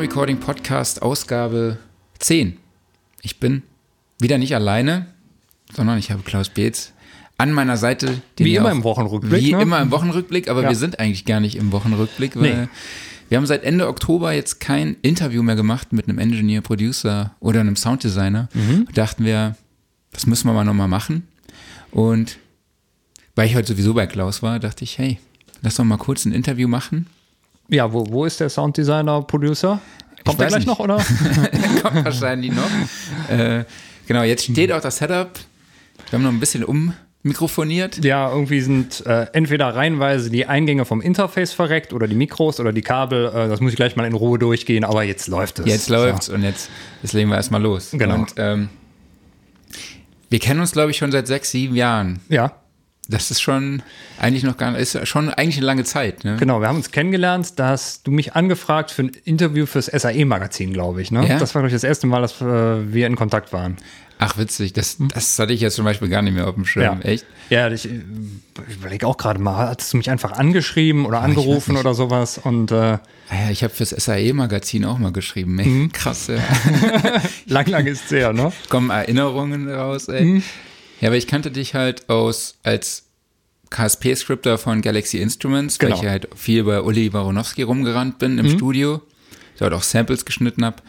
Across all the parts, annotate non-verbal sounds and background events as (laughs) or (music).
Recording Podcast Ausgabe 10. Ich bin wieder nicht alleine, sondern ich habe Klaus Beetz an meiner Seite. Wie immer im Wochenrückblick. Wie ne? immer im Wochenrückblick, aber Ja. wir sind eigentlich gar nicht im Wochenrückblick, weil Nee. wir haben seit Ende Oktober jetzt kein Interview mehr gemacht mit einem Engineer, Producer oder einem Sounddesigner. Mhm. Dachten wir, das müssen wir mal nochmal machen. Und weil ich heute sowieso bei Klaus war, dachte ich, hey, lass doch mal kurz ein Interview machen. Ja, wo, wo ist der Sounddesigner, Producer? Kommt der weiß gleich nicht. noch, oder? (laughs) (laughs) kommt wahrscheinlich noch. Äh, genau, jetzt steht auch das Setup. Wir haben noch ein bisschen ummikrofoniert. ja, irgendwie sind äh, entweder reihenweise die Eingänge vom Interface verreckt oder die Mikros oder die Kabel. Äh, das muss ich gleich mal in Ruhe durchgehen, aber jetzt läuft es. Jetzt läuft's und jetzt, jetzt legen wir erstmal los. Genau. Und ähm, wir kennen uns, glaube ich, schon seit sechs, sieben Jahren. So. Ja, Das ist schon eigentlich noch gar ist schon eigentlich eine lange Zeit. Ne? genau. Wir haben uns kennengelernt. Da hast du mich angefragt für ein Interview fürs SAE-Magazin, glaube ich. Ne? Ja? Das war, glaube ich, das erste Mal, dass äh, wir in Kontakt waren. Ach, witzig. Das, das hatte ich jetzt zum Beispiel gar nicht mehr auf dem Schirm. Echt? Ja, ich, ich überlege auch gerade mal, hattest du mich einfach angeschrieben oder angerufen oder sowas? Und äh, Ah ja, ich habe fürs SAE-Magazin auch mal geschrieben. Ey, Mhm. Krass, ja. (laughs) lang, lang ist es her, ne? (laughs) kommen Erinnerungen raus, ey. Ja, aber ich kannte dich halt aus als KSP-Scripter von Galaxy Instruments, weil Genau. ich halt viel bei Uli Baronowski rumgerannt bin im Studio, dort auch Samples geschnitten habe.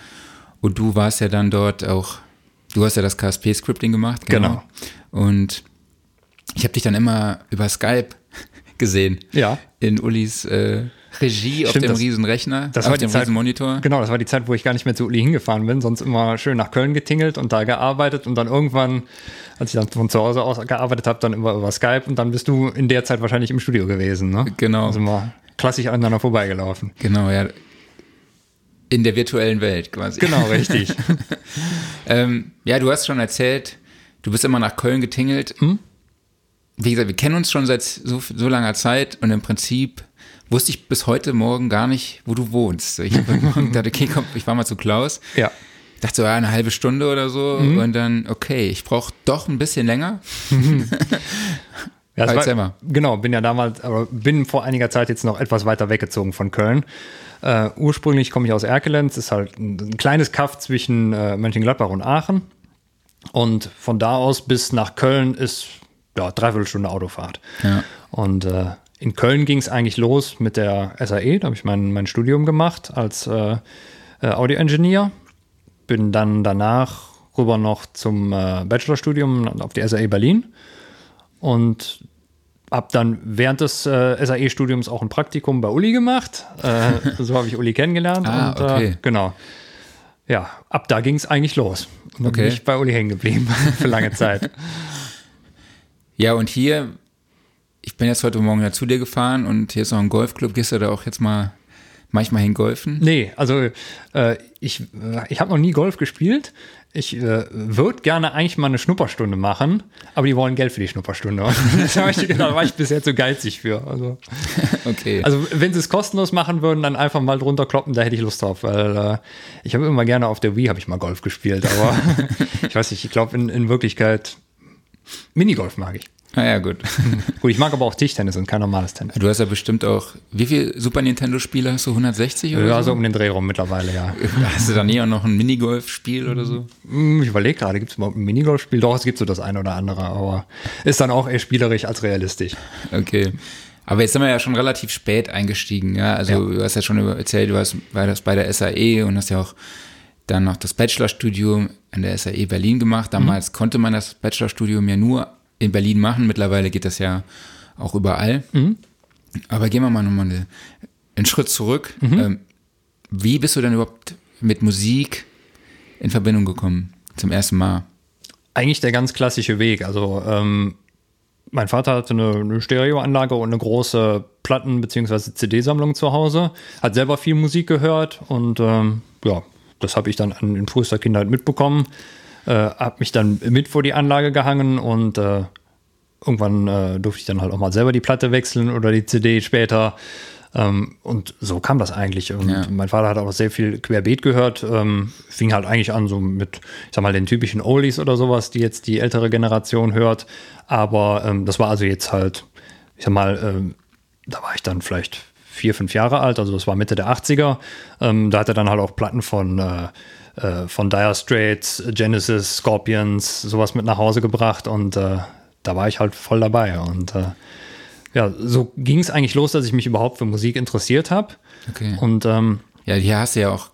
Und du warst ja dann dort auch, du hast ja das KSP-Scripting gemacht, genau. Und ich habe dich dann immer über Skype (laughs) gesehen. Ja. In Ulis äh, Regie auf Stimmt, dem das- riesen Rechner, das auf war die dem Zeit- riesen Monitor. Genau, das war die Zeit, wo ich gar nicht mehr zu Uli hingefahren bin, sonst immer schön nach Köln getingelt und da gearbeitet und dann irgendwann, als ich dann von zu Hause aus gearbeitet habe, dann immer über Skype und dann bist du in der Zeit wahrscheinlich im Studio gewesen, ne? Genau. Also mal klassisch aneinander vorbeigelaufen. Genau, ja. In der virtuellen Welt quasi. Genau, (laughs) richtig. Ähm, ja, du hast schon erzählt, du bist immer nach Köln getingelt. Hm? Wie gesagt, wir kennen uns schon seit so, so langer Zeit und im Prinzip wusste ich bis heute Morgen gar nicht, wo du wohnst. Ich habe Morgen gedacht, okay, komm, ich fahr mal zu Klaus. ja. Ich dachte so, ja, eine halbe Stunde oder so Mhm. und dann, okay, ich brauche doch ein bisschen länger. (laughs) Ja, Erzähl war, mal. genau, bin ja damals, aber bin vor einiger Zeit jetzt noch etwas weiter weggezogen von Köln. Äh, ursprünglich komme ich aus Erkelenz, ist halt ein, ein kleines Kaff zwischen äh, Mönchengladbach und Aachen. Und von da aus bis nach Köln ist ja dreiviertel Stunde Autofahrt. Ja. Und äh, in Köln ging es eigentlich los mit der SAE, da habe ich mein, mein Studium gemacht als äh, äh, Audio-Engineer. Bin dann danach rüber noch zum äh, Bachelorstudium auf die SAE Berlin und habe dann während des äh, SAE-Studiums auch ein Praktikum bei Uli gemacht. Äh, so habe ich Uli kennengelernt. Ah, und, okay. Äh, genau. Ja, ab da ging es eigentlich los. Und dann Okay. bin ich bei Uli hängen geblieben (laughs) für lange Zeit. Ja, und hier, ich bin jetzt heute Morgen ja zu dir gefahren und hier ist noch ein Golfclub. Gehst du da auch jetzt mal manchmal hin golfen? Nee, also äh, ich, äh, ich habe noch nie Golf gespielt. Ich äh, würde gerne eigentlich mal eine Schnupperstunde machen, aber die wollen Geld für die Schnupperstunde. (laughs) das hab ich, da war ich bisher zu geizig für. Also, (laughs) Okay. also wenn sie es kostenlos machen würden, dann einfach mal drunter kloppen, da hätte ich Lust drauf, weil äh, ich habe immer gerne auf der Wii habe ich mal Golf gespielt, aber (laughs) ich weiß nicht, ich glaube in, in Wirklichkeit Minigolf mag ich. Ah ja, gut. (laughs) Gut, ich mag aber auch Tischtennis und kein normales Tennis. Du hast ja bestimmt auch, wie viele Super Nintendo-Spiele hast du? 160 oder Ja, so? so um den Dreh rum mittlerweile, ja. (laughs) Hast du da nie auch noch ein Minigolf-Spiel oder so? Hm, Ich überlege gerade, gibt es überhaupt ein Minigolfspiel? Doch, es gibt so das eine oder andere, aber ist dann auch eher spielerisch als realistisch. Okay. Aber jetzt sind wir ja schon relativ spät eingestiegen, ja. Also Ja. du hast ja schon erzählt, du bei, das bei der SAE und hast ja auch dann noch das Bachelorstudium an der SAE Berlin gemacht. Damals konnte man das Bachelorstudium ja nur in Berlin machen. Mittlerweile geht das ja auch überall. Aber gehen wir mal nochmal eine, einen Schritt zurück. Ähm, wie bist du denn überhaupt mit Musik in Verbindung gekommen? Zum ersten Mal? Eigentlich der ganz klassische Weg. Also, ähm, mein Vater hatte eine, eine Stereoanlage und eine große Platten- bzw. CD-Sammlung zu Hause, hat selber viel Musik gehört und ähm, ja, das habe ich dann an, in frühester Kindheit mitbekommen. Äh, habe mich dann mit vor die Anlage gehangen und äh, irgendwann äh, durfte ich dann halt auch mal selber die Platte wechseln oder die CD später. Ähm, und so kam das eigentlich. Und Ja. mein Vater hat auch sehr viel querbeet gehört. Ähm, fing halt eigentlich an so mit, ich sag mal, den typischen Oldies oder sowas, die jetzt die ältere Generation hört. Aber ähm, das war also jetzt halt, ich sag mal, ähm, da war ich dann vielleicht vier, fünf Jahre alt, also das war Mitte der 80er. Ähm, da hat er dann halt auch Platten von, äh, äh, von Dire Straits, Genesis, Scorpions, sowas mit nach Hause gebracht und äh, da war ich halt voll dabei. Und äh, ja, so ging es eigentlich los, dass ich mich überhaupt für Musik interessiert habe. Okay. Und ähm, Ja, hier hast du ja auch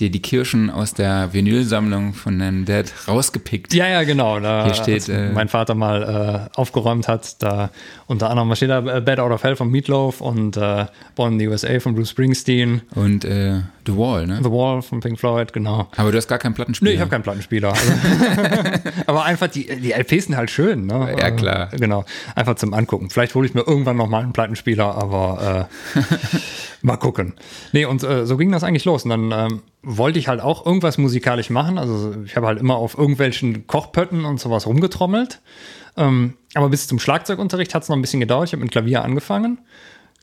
dir die Kirschen aus der Vinylsammlung von deinem Dad rausgepickt. Ja, ja, genau. Da, Hier steht, äh, mein Vater mal äh, aufgeräumt hat, da unter anderem was steht da äh, Bad Out of Hell von Meatloaf und äh, Born in the USA von Bruce Springsteen, Und äh, The Wall, ne? The Wall von Pink Floyd, genau. Aber du hast gar keinen Plattenspieler. Nee, ich habe keinen Plattenspieler. Also. (laughs) (laughs) Aber einfach die, die LPs sind halt schön, ne? Ja, klar. Äh, Genau. Einfach zum Angucken. Vielleicht hole ich mir irgendwann noch mal einen Plattenspieler, aber äh, (laughs) mal gucken. Nee, und äh, so ging das eigentlich los. Und dann ähm, wollte ich halt auch irgendwas musikalisch machen. Also ich habe halt immer auf irgendwelchen Kochpötten und sowas rumgetrommelt. Ähm, aber bis zum Schlagzeugunterricht hat es noch ein bisschen gedauert. Ich habe mit Klavier angefangen.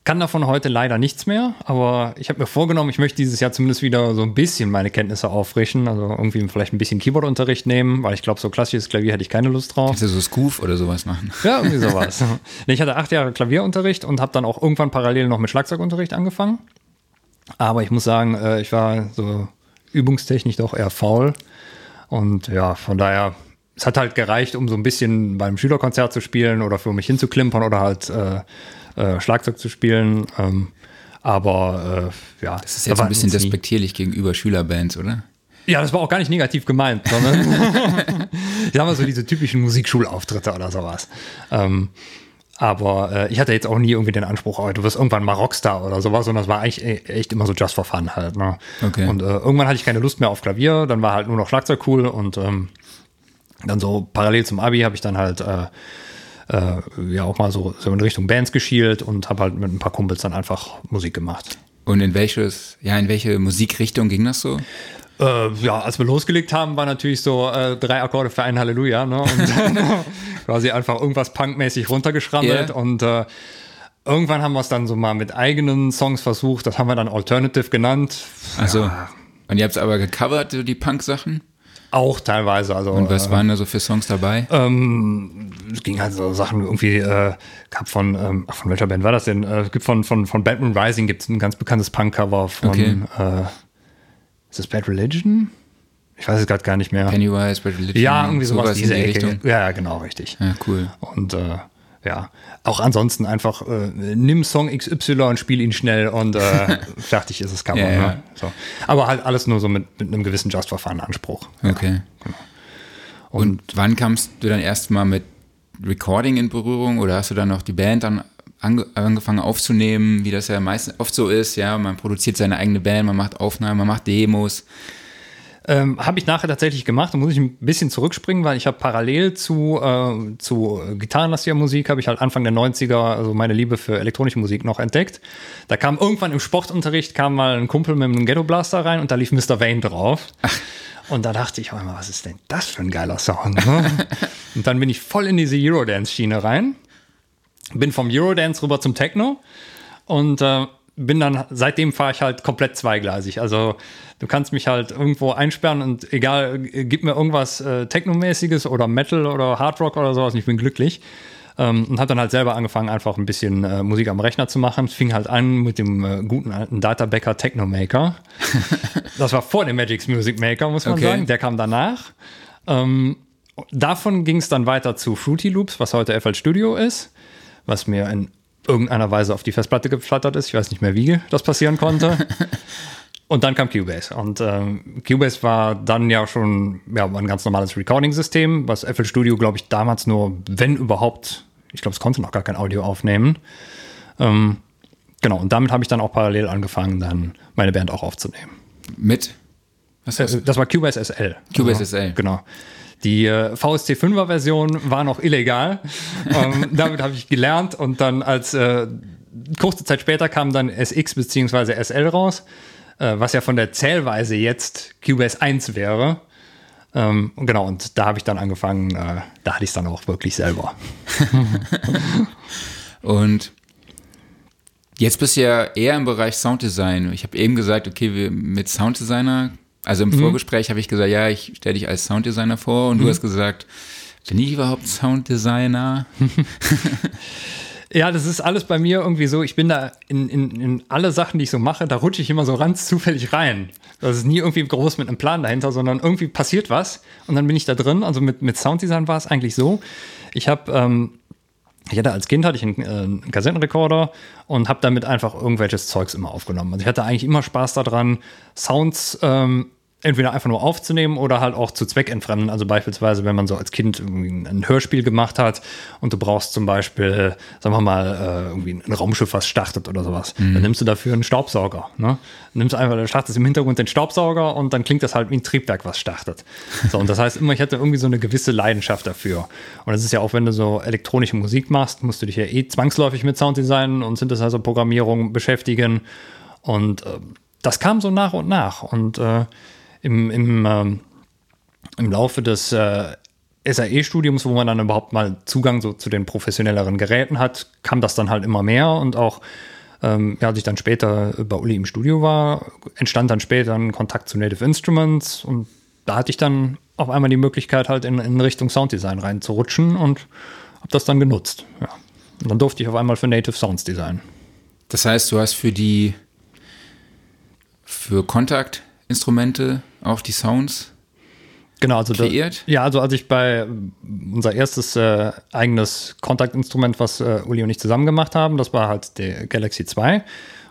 Kann davon heute leider nichts mehr, aber ich habe mir vorgenommen, ich möchte dieses Jahr zumindest wieder so ein bisschen meine Kenntnisse auffrischen. Also irgendwie vielleicht ein bisschen Keyboardunterricht nehmen, weil ich glaube, so klassisches Klavier hätte ich keine Lust drauf. Kannst du so Scoof oder sowas machen? Ja, irgendwie sowas. (laughs) Ich hatte acht Jahre Klavierunterricht und habe dann auch irgendwann parallel noch mit Schlagzeugunterricht angefangen. Aber ich muss sagen, äh, ich war so übungstechnisch doch eher faul. Und ja, von daher, es hat halt gereicht, um so ein bisschen beim Schülerkonzert zu spielen oder für mich hinzuklimpern oder halt äh, äh, Schlagzeug zu spielen. Ähm, aber äh, ja, Das ist jetzt ein bisschen despektierlich gegenüber Schülerbands, oder? ja, das war auch gar nicht negativ gemeint, sondern (laughs) ich sag mal so diese typischen Musikschulauftritte oder sowas. Ähm, aber äh, ich hatte jetzt auch nie irgendwie den Anspruch, oh, du wirst irgendwann mal Rockstar oder sowas, sondern das war eigentlich e- echt immer so just for fun halt. Ne? Okay. Und äh, irgendwann hatte ich keine Lust mehr auf Klavier, dann war halt nur noch Schlagzeug cool und ähm, dann so parallel zum Abi habe ich dann halt äh, äh, ja auch mal so, so in Richtung Bands geschielt und habe halt mit ein paar Kumpels dann einfach Musik gemacht. Und in welches, ja, in welche Musikrichtung ging das so? Äh, ja, als wir losgelegt haben, war natürlich so äh, drei Akkorde für ein Halleluja, ne? Und (laughs) quasi einfach irgendwas punkmäßig runtergeschrammelt Yeah. und äh, irgendwann haben wir es dann so mal mit eigenen Songs versucht. Das haben wir dann Alternative genannt. Also, und ihr habt es aber gecovert, so die Punk-Sachen? Auch teilweise. Also, Und was äh, waren da so für Songs dabei? ähm, es ging halt so Sachen irgendwie, äh, gab von, ähm, ach, von welcher Band war das denn? Äh, es gibt von, von, von Batman Rising gibt es ein ganz bekanntes Punk-Cover von, Okay. äh, ist das Bad Religion? Ich weiß es gerade gar nicht mehr. Pennywise, Bad Religion, Ja, irgendwie sowas, in diese die Ecke. Richtung. Ja, genau, richtig. Ja, cool. Und äh, ja, auch ansonsten einfach äh, nimm Song XY und spiel ihn schnell und äh, (laughs) fertig ist es Cover. Ja, ja. Ne? So. Aber halt alles nur so mit, mit einem gewissen Just for Fun Anspruch. Okay. Und wann kamst du dann erstmal mit Recording in Berührung oder hast du dann noch die Band dann ange angefangen aufzunehmen, wie das ja meist oft so ist, ja, man produziert seine eigene Band, man macht Aufnahmen, man macht Demos. Ähm, habe ich nachher tatsächlich gemacht. Da muss ich ein bisschen zurückspringen, weil ich habe parallel zu, äh, zu gitarrenlastiger Musik, habe ich halt Anfang der 90er also meine Liebe für elektronische Musik noch entdeckt. Da kam irgendwann im Sportunterricht, kam mal ein Kumpel mit einem Ghetto Blaster rein und da lief Mr. Vane drauf. Und da dachte ich, oh, was ist denn das für ein geiler Song? ne? (laughs) und dann bin ich voll in diese Eurodance-Schiene rein. Bin vom Eurodance rüber zum Techno und äh, bin dann, seitdem fahre ich halt komplett zweigleisig. Also du kannst mich halt irgendwo einsperren und egal, gib mir irgendwas äh, Technomäßiges oder Metal oder Hardrock oder sowas und ich bin glücklich. Ähm, und habe dann halt selber angefangen, einfach ein bisschen äh, Musik am Rechner zu machen. Es fing halt an mit dem äh, guten alten Databacker Technomaker. (laughs) das war vor dem Magic's Music Maker, muss man Okay. sagen. Der kam danach. Ähm, davon ging es dann weiter zu Fruity Loops, was heute FL Studio ist, was mir in irgendeiner Weise auf die Festplatte geflattert ist. Ich weiß nicht mehr, wie das passieren konnte. (laughs) Und dann kam Cubase. Und ähm, Cubase war dann ja schon ja, ein ganz normales Recording-System, was FL Studio, glaube ich, damals nur, wenn überhaupt, ich glaube, es konnte noch gar kein Audio aufnehmen. Ähm, genau, und damit habe ich dann auch parallel angefangen, dann meine Band auch aufzunehmen. Mit? Was hast Äh, Das war Cubase SL. Cubase SL. Genau. Die äh, VST 5er Version war noch illegal. (laughs) ähm, damit habe ich gelernt und dann als äh, kurze Zeit später kam dann SX bzw. SL raus, äh, was ja von der Zählweise jetzt Cubase 1 wäre. Ähm, genau, und da habe ich dann angefangen, äh, da hatte ich es dann auch wirklich selber. (laughs) Und jetzt bist du ja eher im Bereich Sounddesign. Ich habe eben gesagt, okay, wir mit Sounddesigner, also im Vorgespräch habe ich gesagt, ja, ich stelle dich als Sounddesigner vor und du hast gesagt, bin ich überhaupt Sounddesigner? (laughs) Ja, das ist alles bei mir irgendwie so. Ich bin da in, in, in alle Sachen, die ich so mache, da rutsche ich immer so ganz zufällig rein. Das ist nie irgendwie groß mit einem Plan dahinter, sondern irgendwie passiert was und dann bin ich da drin. Also mit, mit Sounddesign war es eigentlich so. Ich habe ähm, ich hatte als Kind hatte ich einen, äh, einen Kassettenrekorder und habe damit einfach irgendwelches Zeugs immer aufgenommen. Also ich hatte eigentlich immer Spaß daran, Sounds ähm, entweder einfach nur aufzunehmen oder halt auch zu zweckentfremden. Also beispielsweise, wenn man so als Kind ein Hörspiel gemacht hat und du brauchst zum Beispiel, sagen wir mal, äh, irgendwie ein Raumschiff, was startet oder sowas, mhm. dann nimmst du dafür einen Staubsauger. Ne? Nimmst einfach, du startest im Hintergrund den Staubsauger und dann klingt das halt wie ein Triebwerk, was startet. (laughs) So, und das heißt immer, ich hatte irgendwie so eine gewisse Leidenschaft dafür. Und das ist ja auch, wenn du so elektronische Musik machst, musst du dich ja eh zwangsläufig mit Sounddesign und Synthesizer-Programmierung beschäftigen. Und äh, das kam so nach und nach. Und äh, im, im, ähm, im Laufe des äh, SAE-Studiums, wo man dann überhaupt mal Zugang so zu den professionelleren Geräten hat, kam das dann halt immer mehr und auch ähm, ja, als ich dann später bei Uli im Studio war, entstand dann später ein Kontakt zu Native Instruments und da hatte ich dann auf einmal die Möglichkeit, halt in, in Richtung Sounddesign reinzurutschen und habe das dann genutzt. Ja. Und dann durfte ich auf einmal für Native Sounds designen. Das heißt, du hast für die für Kontakt Instrumente auch die Sounds genau, also kreiert? Da, ja, also als ich bei unser erstes äh, eigenes Kontaktinstrument, was äh, Uli und ich zusammen gemacht haben, das war halt der Galaxy 2,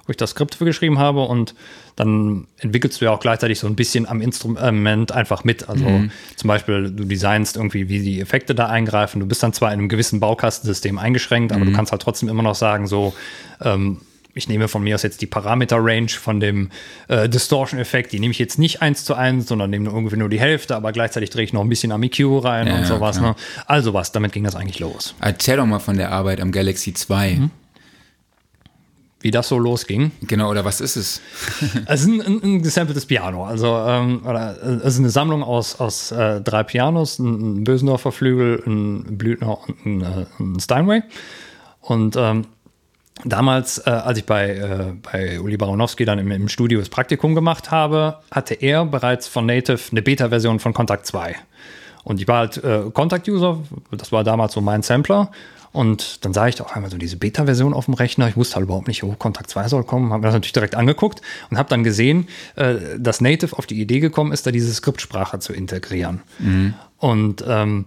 wo ich das Skript für geschrieben habe und dann entwickelst du ja auch gleichzeitig so ein bisschen am Instrument einfach mit. Also mhm. zum Beispiel, du designst irgendwie, wie die Effekte da eingreifen. Du bist dann zwar in einem gewissen Baukastensystem eingeschränkt, aber mhm. du kannst halt trotzdem immer noch sagen, so, ähm, ich nehme von mir aus jetzt die Parameter-Range von dem äh, Distortion-Effekt, die nehme ich jetzt nicht eins zu eins, sondern nehme irgendwie nur die Hälfte, aber gleichzeitig drehe ich noch ein bisschen am EQ rein ja, und sowas. Ne? Also was, damit ging das eigentlich los. Erzähl doch mal von der Arbeit am Galaxy 2. Mhm. Wie das so losging. Genau, oder was ist es? (laughs) es ist ein, ein, ein gesampeltes Piano. Also, ähm, oder, es ist eine Sammlung aus, aus äh, drei Pianos: ein, ein Bösendorfer Flügel, ein Blüthner und ein, äh, ein Steinway. Und ähm, Damals, äh, als ich bei, äh, bei Uli Baronowski dann im, im, Studio das Praktikum gemacht habe, hatte er bereits von Native eine Beta-Version von Contact 2. Und ich war halt äh, Contact-User, das war damals so mein Sampler. Und dann sah ich auch einmal so diese Beta-Version auf dem Rechner. Ich wusste halt überhaupt nicht, wo Contact 2 soll kommen. Habe mir das natürlich direkt angeguckt und habe dann gesehen, äh, dass Native auf die Idee gekommen ist, da diese Skriptsprache zu integrieren. Mhm. Und ähm,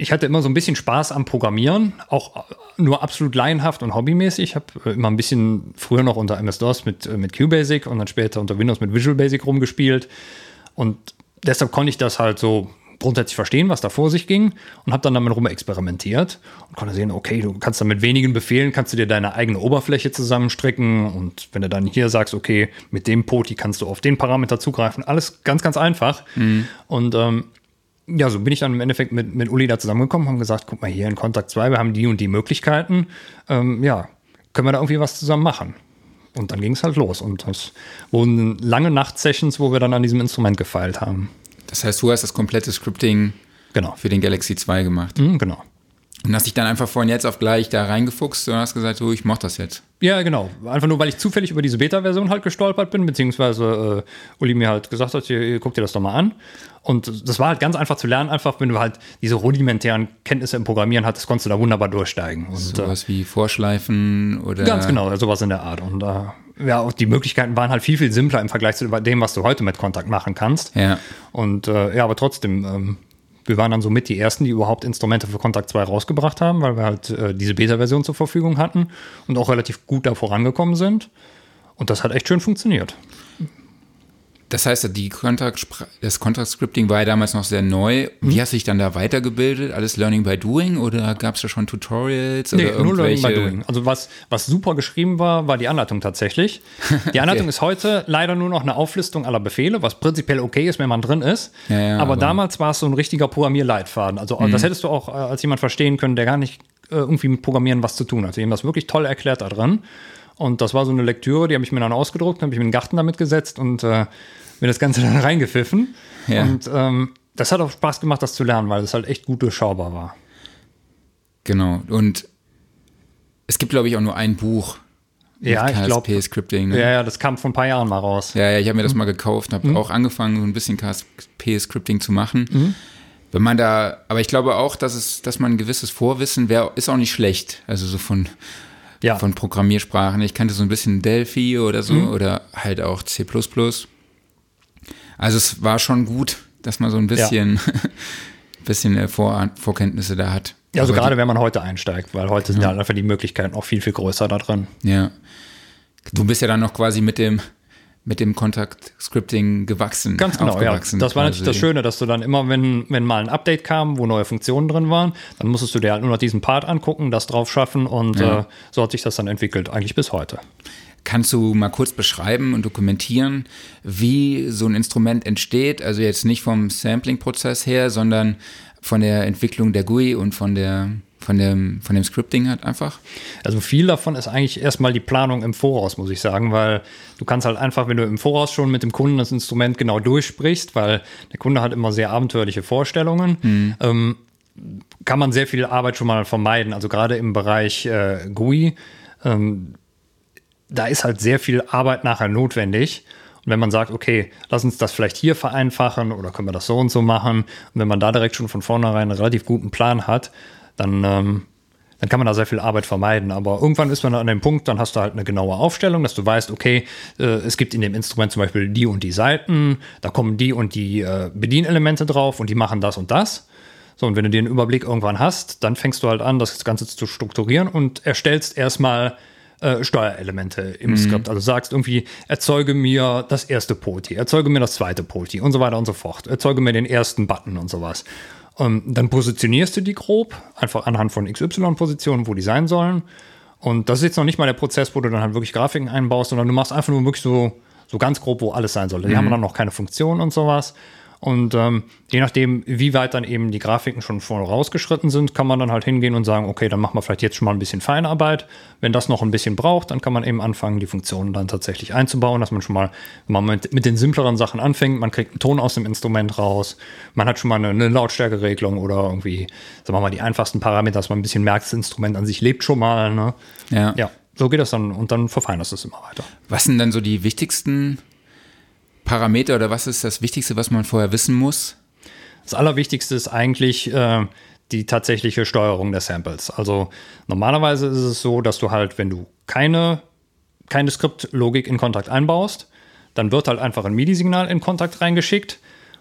ich hatte immer so ein bisschen Spaß am Programmieren, auch nur absolut laienhaft und hobbymäßig. Ich habe äh, immer ein bisschen früher noch unter MS-DOS mit, äh, mit QBasic und dann später unter Windows mit Visual Basic rumgespielt. Und deshalb konnte ich das halt so grundsätzlich verstehen, was da vor sich ging und habe dann damit rum experimentiert und konnte sehen, okay, du kannst dann mit wenigen Befehlen kannst du dir deine eigene Oberfläche zusammenstricken und wenn du dann hier sagst, okay, mit dem Poti kannst du auf den Parameter zugreifen, alles ganz, ganz einfach. Mhm. Und ähm, ja, so bin ich dann im Endeffekt mit, mit Uli da zusammengekommen, haben gesagt, guck mal hier in Kontakt 2, wir haben die und die Möglichkeiten. Ähm, ja, können wir da irgendwie was zusammen machen? Und dann ging es halt los. Und das wurden lange Nachtsessions, wo wir dann an diesem Instrument gefeilt haben. Das heißt, du hast das komplette Scripting genau. für den Galaxy 2 gemacht. Mhm, genau. Und hast dich dann einfach von jetzt auf gleich da reingefuchst und hast gesagt, so, ich mach das jetzt. Ja, genau. Einfach nur, weil ich zufällig über diese Beta-Version halt gestolpert bin, beziehungsweise äh, Uli mir halt gesagt hat, hier, guck dir das doch mal an. Und das war halt ganz einfach zu lernen, einfach wenn du halt diese rudimentären Kenntnisse im Programmieren hattest, konntest du da wunderbar durchsteigen. Und, sowas äh, wie Vorschleifen oder. Ganz genau, sowas in der Art. Und äh, ja, auch die Möglichkeiten waren halt viel, viel simpler im Vergleich zu dem, was du heute mit Kontakt machen kannst. Ja. Und äh, ja, aber trotzdem, ähm, wir waren dann somit die ersten, die überhaupt Instrumente für Kontakt 2 rausgebracht haben, weil wir halt äh, diese Beta-Version zur Verfügung hatten und auch relativ gut da vorangekommen sind. Und das hat echt schön funktioniert. Das heißt, die Contract, das Contract Scripting war ja damals noch sehr neu. Wie mhm. hast du dich dann da weitergebildet? Alles Learning by Doing oder gab es da schon Tutorials? Nee, nur Learning by Doing. Also was, was super geschrieben war, war die Anleitung tatsächlich. (laughs) Die Anleitung okay. ist heute leider nur noch eine Auflistung aller Befehle, was prinzipiell okay ist, wenn man drin ist. Ja, ja, aber, aber, damals war es so ein richtiger Programmierleitfaden. Also mhm. das hättest du auch äh, als jemand verstehen können, der gar nicht äh, irgendwie mit Programmieren was zu tun hat. Die haben das wirklich toll erklärt da drin. Und das war so eine Lektüre, die habe ich mir dann ausgedruckt, habe ich mir den Garten damit gesetzt und äh, mir das Ganze (laughs) dann reingepfiffen. Ja. Und ähm, das hat auch Spaß gemacht, das zu lernen, weil es halt echt gut durchschaubar war. Genau. Und es gibt, glaube ich, auch nur ein Buch. Ja, ich glaube. Scripting. Ne? Ja, ja, das kam vor ein paar Jahren mal raus. Ja, ja ich habe mir das mhm. mal gekauft, habe mhm. auch angefangen, so ein bisschen KSP-Scripting zu machen. Mhm. Wenn man da, aber ich glaube auch, dass es, dass man ein gewisses Vorwissen wäre, ist auch nicht schlecht. Also so von, ja. von Programmiersprachen. Ich kannte so ein bisschen Delphi oder so mhm. oder halt auch C. Also es war schon gut, dass man so ein bisschen, ja. (laughs) bisschen äh, Vor Vorkenntnisse da hat. Ja, also gerade wenn man heute einsteigt, weil heute sind ja einfach die Möglichkeiten auch viel, viel größer da drin. Ja. Du bist ja dann noch quasi mit dem mit dem Contact Scripting gewachsen. Ganz genau, ja. Das war natürlich das Schöne, dass du dann immer, wenn, wenn mal ein Update kam, wo neue Funktionen drin waren, dann musstest du dir halt nur noch diesen Part angucken, das drauf schaffen und ja. äh, so hat sich das dann entwickelt, eigentlich bis heute. Kannst du mal kurz beschreiben und dokumentieren, wie so ein Instrument entsteht? Also jetzt nicht vom Sampling-Prozess her, sondern von der Entwicklung der GUI und von der von dem, von dem Scripting halt einfach? Also viel davon ist eigentlich erstmal die Planung im Voraus, muss ich sagen, weil du kannst halt einfach, wenn du im Voraus schon mit dem Kunden das Instrument genau durchsprichst, weil der Kunde hat immer sehr abenteuerliche Vorstellungen, mhm. ähm, kann man sehr viel Arbeit schon mal vermeiden. Also gerade im Bereich äh, GUI, ähm, da ist halt sehr viel Arbeit nachher notwendig. Und wenn man sagt, okay, lass uns das vielleicht hier vereinfachen oder können wir das so und so machen, und wenn man da direkt schon von vornherein einen relativ guten Plan hat, dann, ähm, dann kann man da sehr viel Arbeit vermeiden. Aber irgendwann ist man an dem Punkt, dann hast du halt eine genaue Aufstellung, dass du weißt, okay, äh, es gibt in dem Instrument zum Beispiel die und die Seiten, da kommen die und die äh, Bedienelemente drauf und die machen das und das. So, und wenn du den Überblick irgendwann hast, dann fängst du halt an, das Ganze zu strukturieren und erstellst erstmal äh, Steuerelemente im mhm. Skript. Also sagst irgendwie, erzeuge mir das erste Poti, erzeuge mir das zweite Poti und so weiter und so fort. Erzeuge mir den ersten Button und sowas. Und dann positionierst du die grob, einfach anhand von XY-Positionen, wo die sein sollen. Und das ist jetzt noch nicht mal der Prozess, wo du dann halt wirklich Grafiken einbaust, sondern du machst einfach nur wirklich so, so ganz grob, wo alles sein soll. Die mhm. haben dann noch keine Funktion und sowas. Und ähm, je nachdem, wie weit dann eben die Grafiken schon vorausgeschritten sind, kann man dann halt hingehen und sagen, okay, dann machen wir vielleicht jetzt schon mal ein bisschen Feinarbeit. Wenn das noch ein bisschen braucht, dann kann man eben anfangen, die Funktionen dann tatsächlich einzubauen, dass man schon mal, wenn man mit, mit den simpleren Sachen anfängt, man kriegt einen Ton aus dem Instrument raus, man hat schon mal eine, eine Lautstärkeregelung oder irgendwie, sagen wir mal, die einfachsten Parameter, dass man ein bisschen merkt, das Instrument an sich lebt schon mal. Ne? Ja. ja. So geht das dann und dann verfeinerst du es immer weiter. Was sind dann so die wichtigsten Parameter oder was ist das Wichtigste, was man vorher wissen muss? Das Allerwichtigste ist eigentlich äh, die tatsächliche Steuerung der Samples. Also normalerweise ist es so, dass du halt, wenn du keine, keine Skriptlogik in Kontakt einbaust, dann wird halt einfach ein MIDI-Signal in Kontakt reingeschickt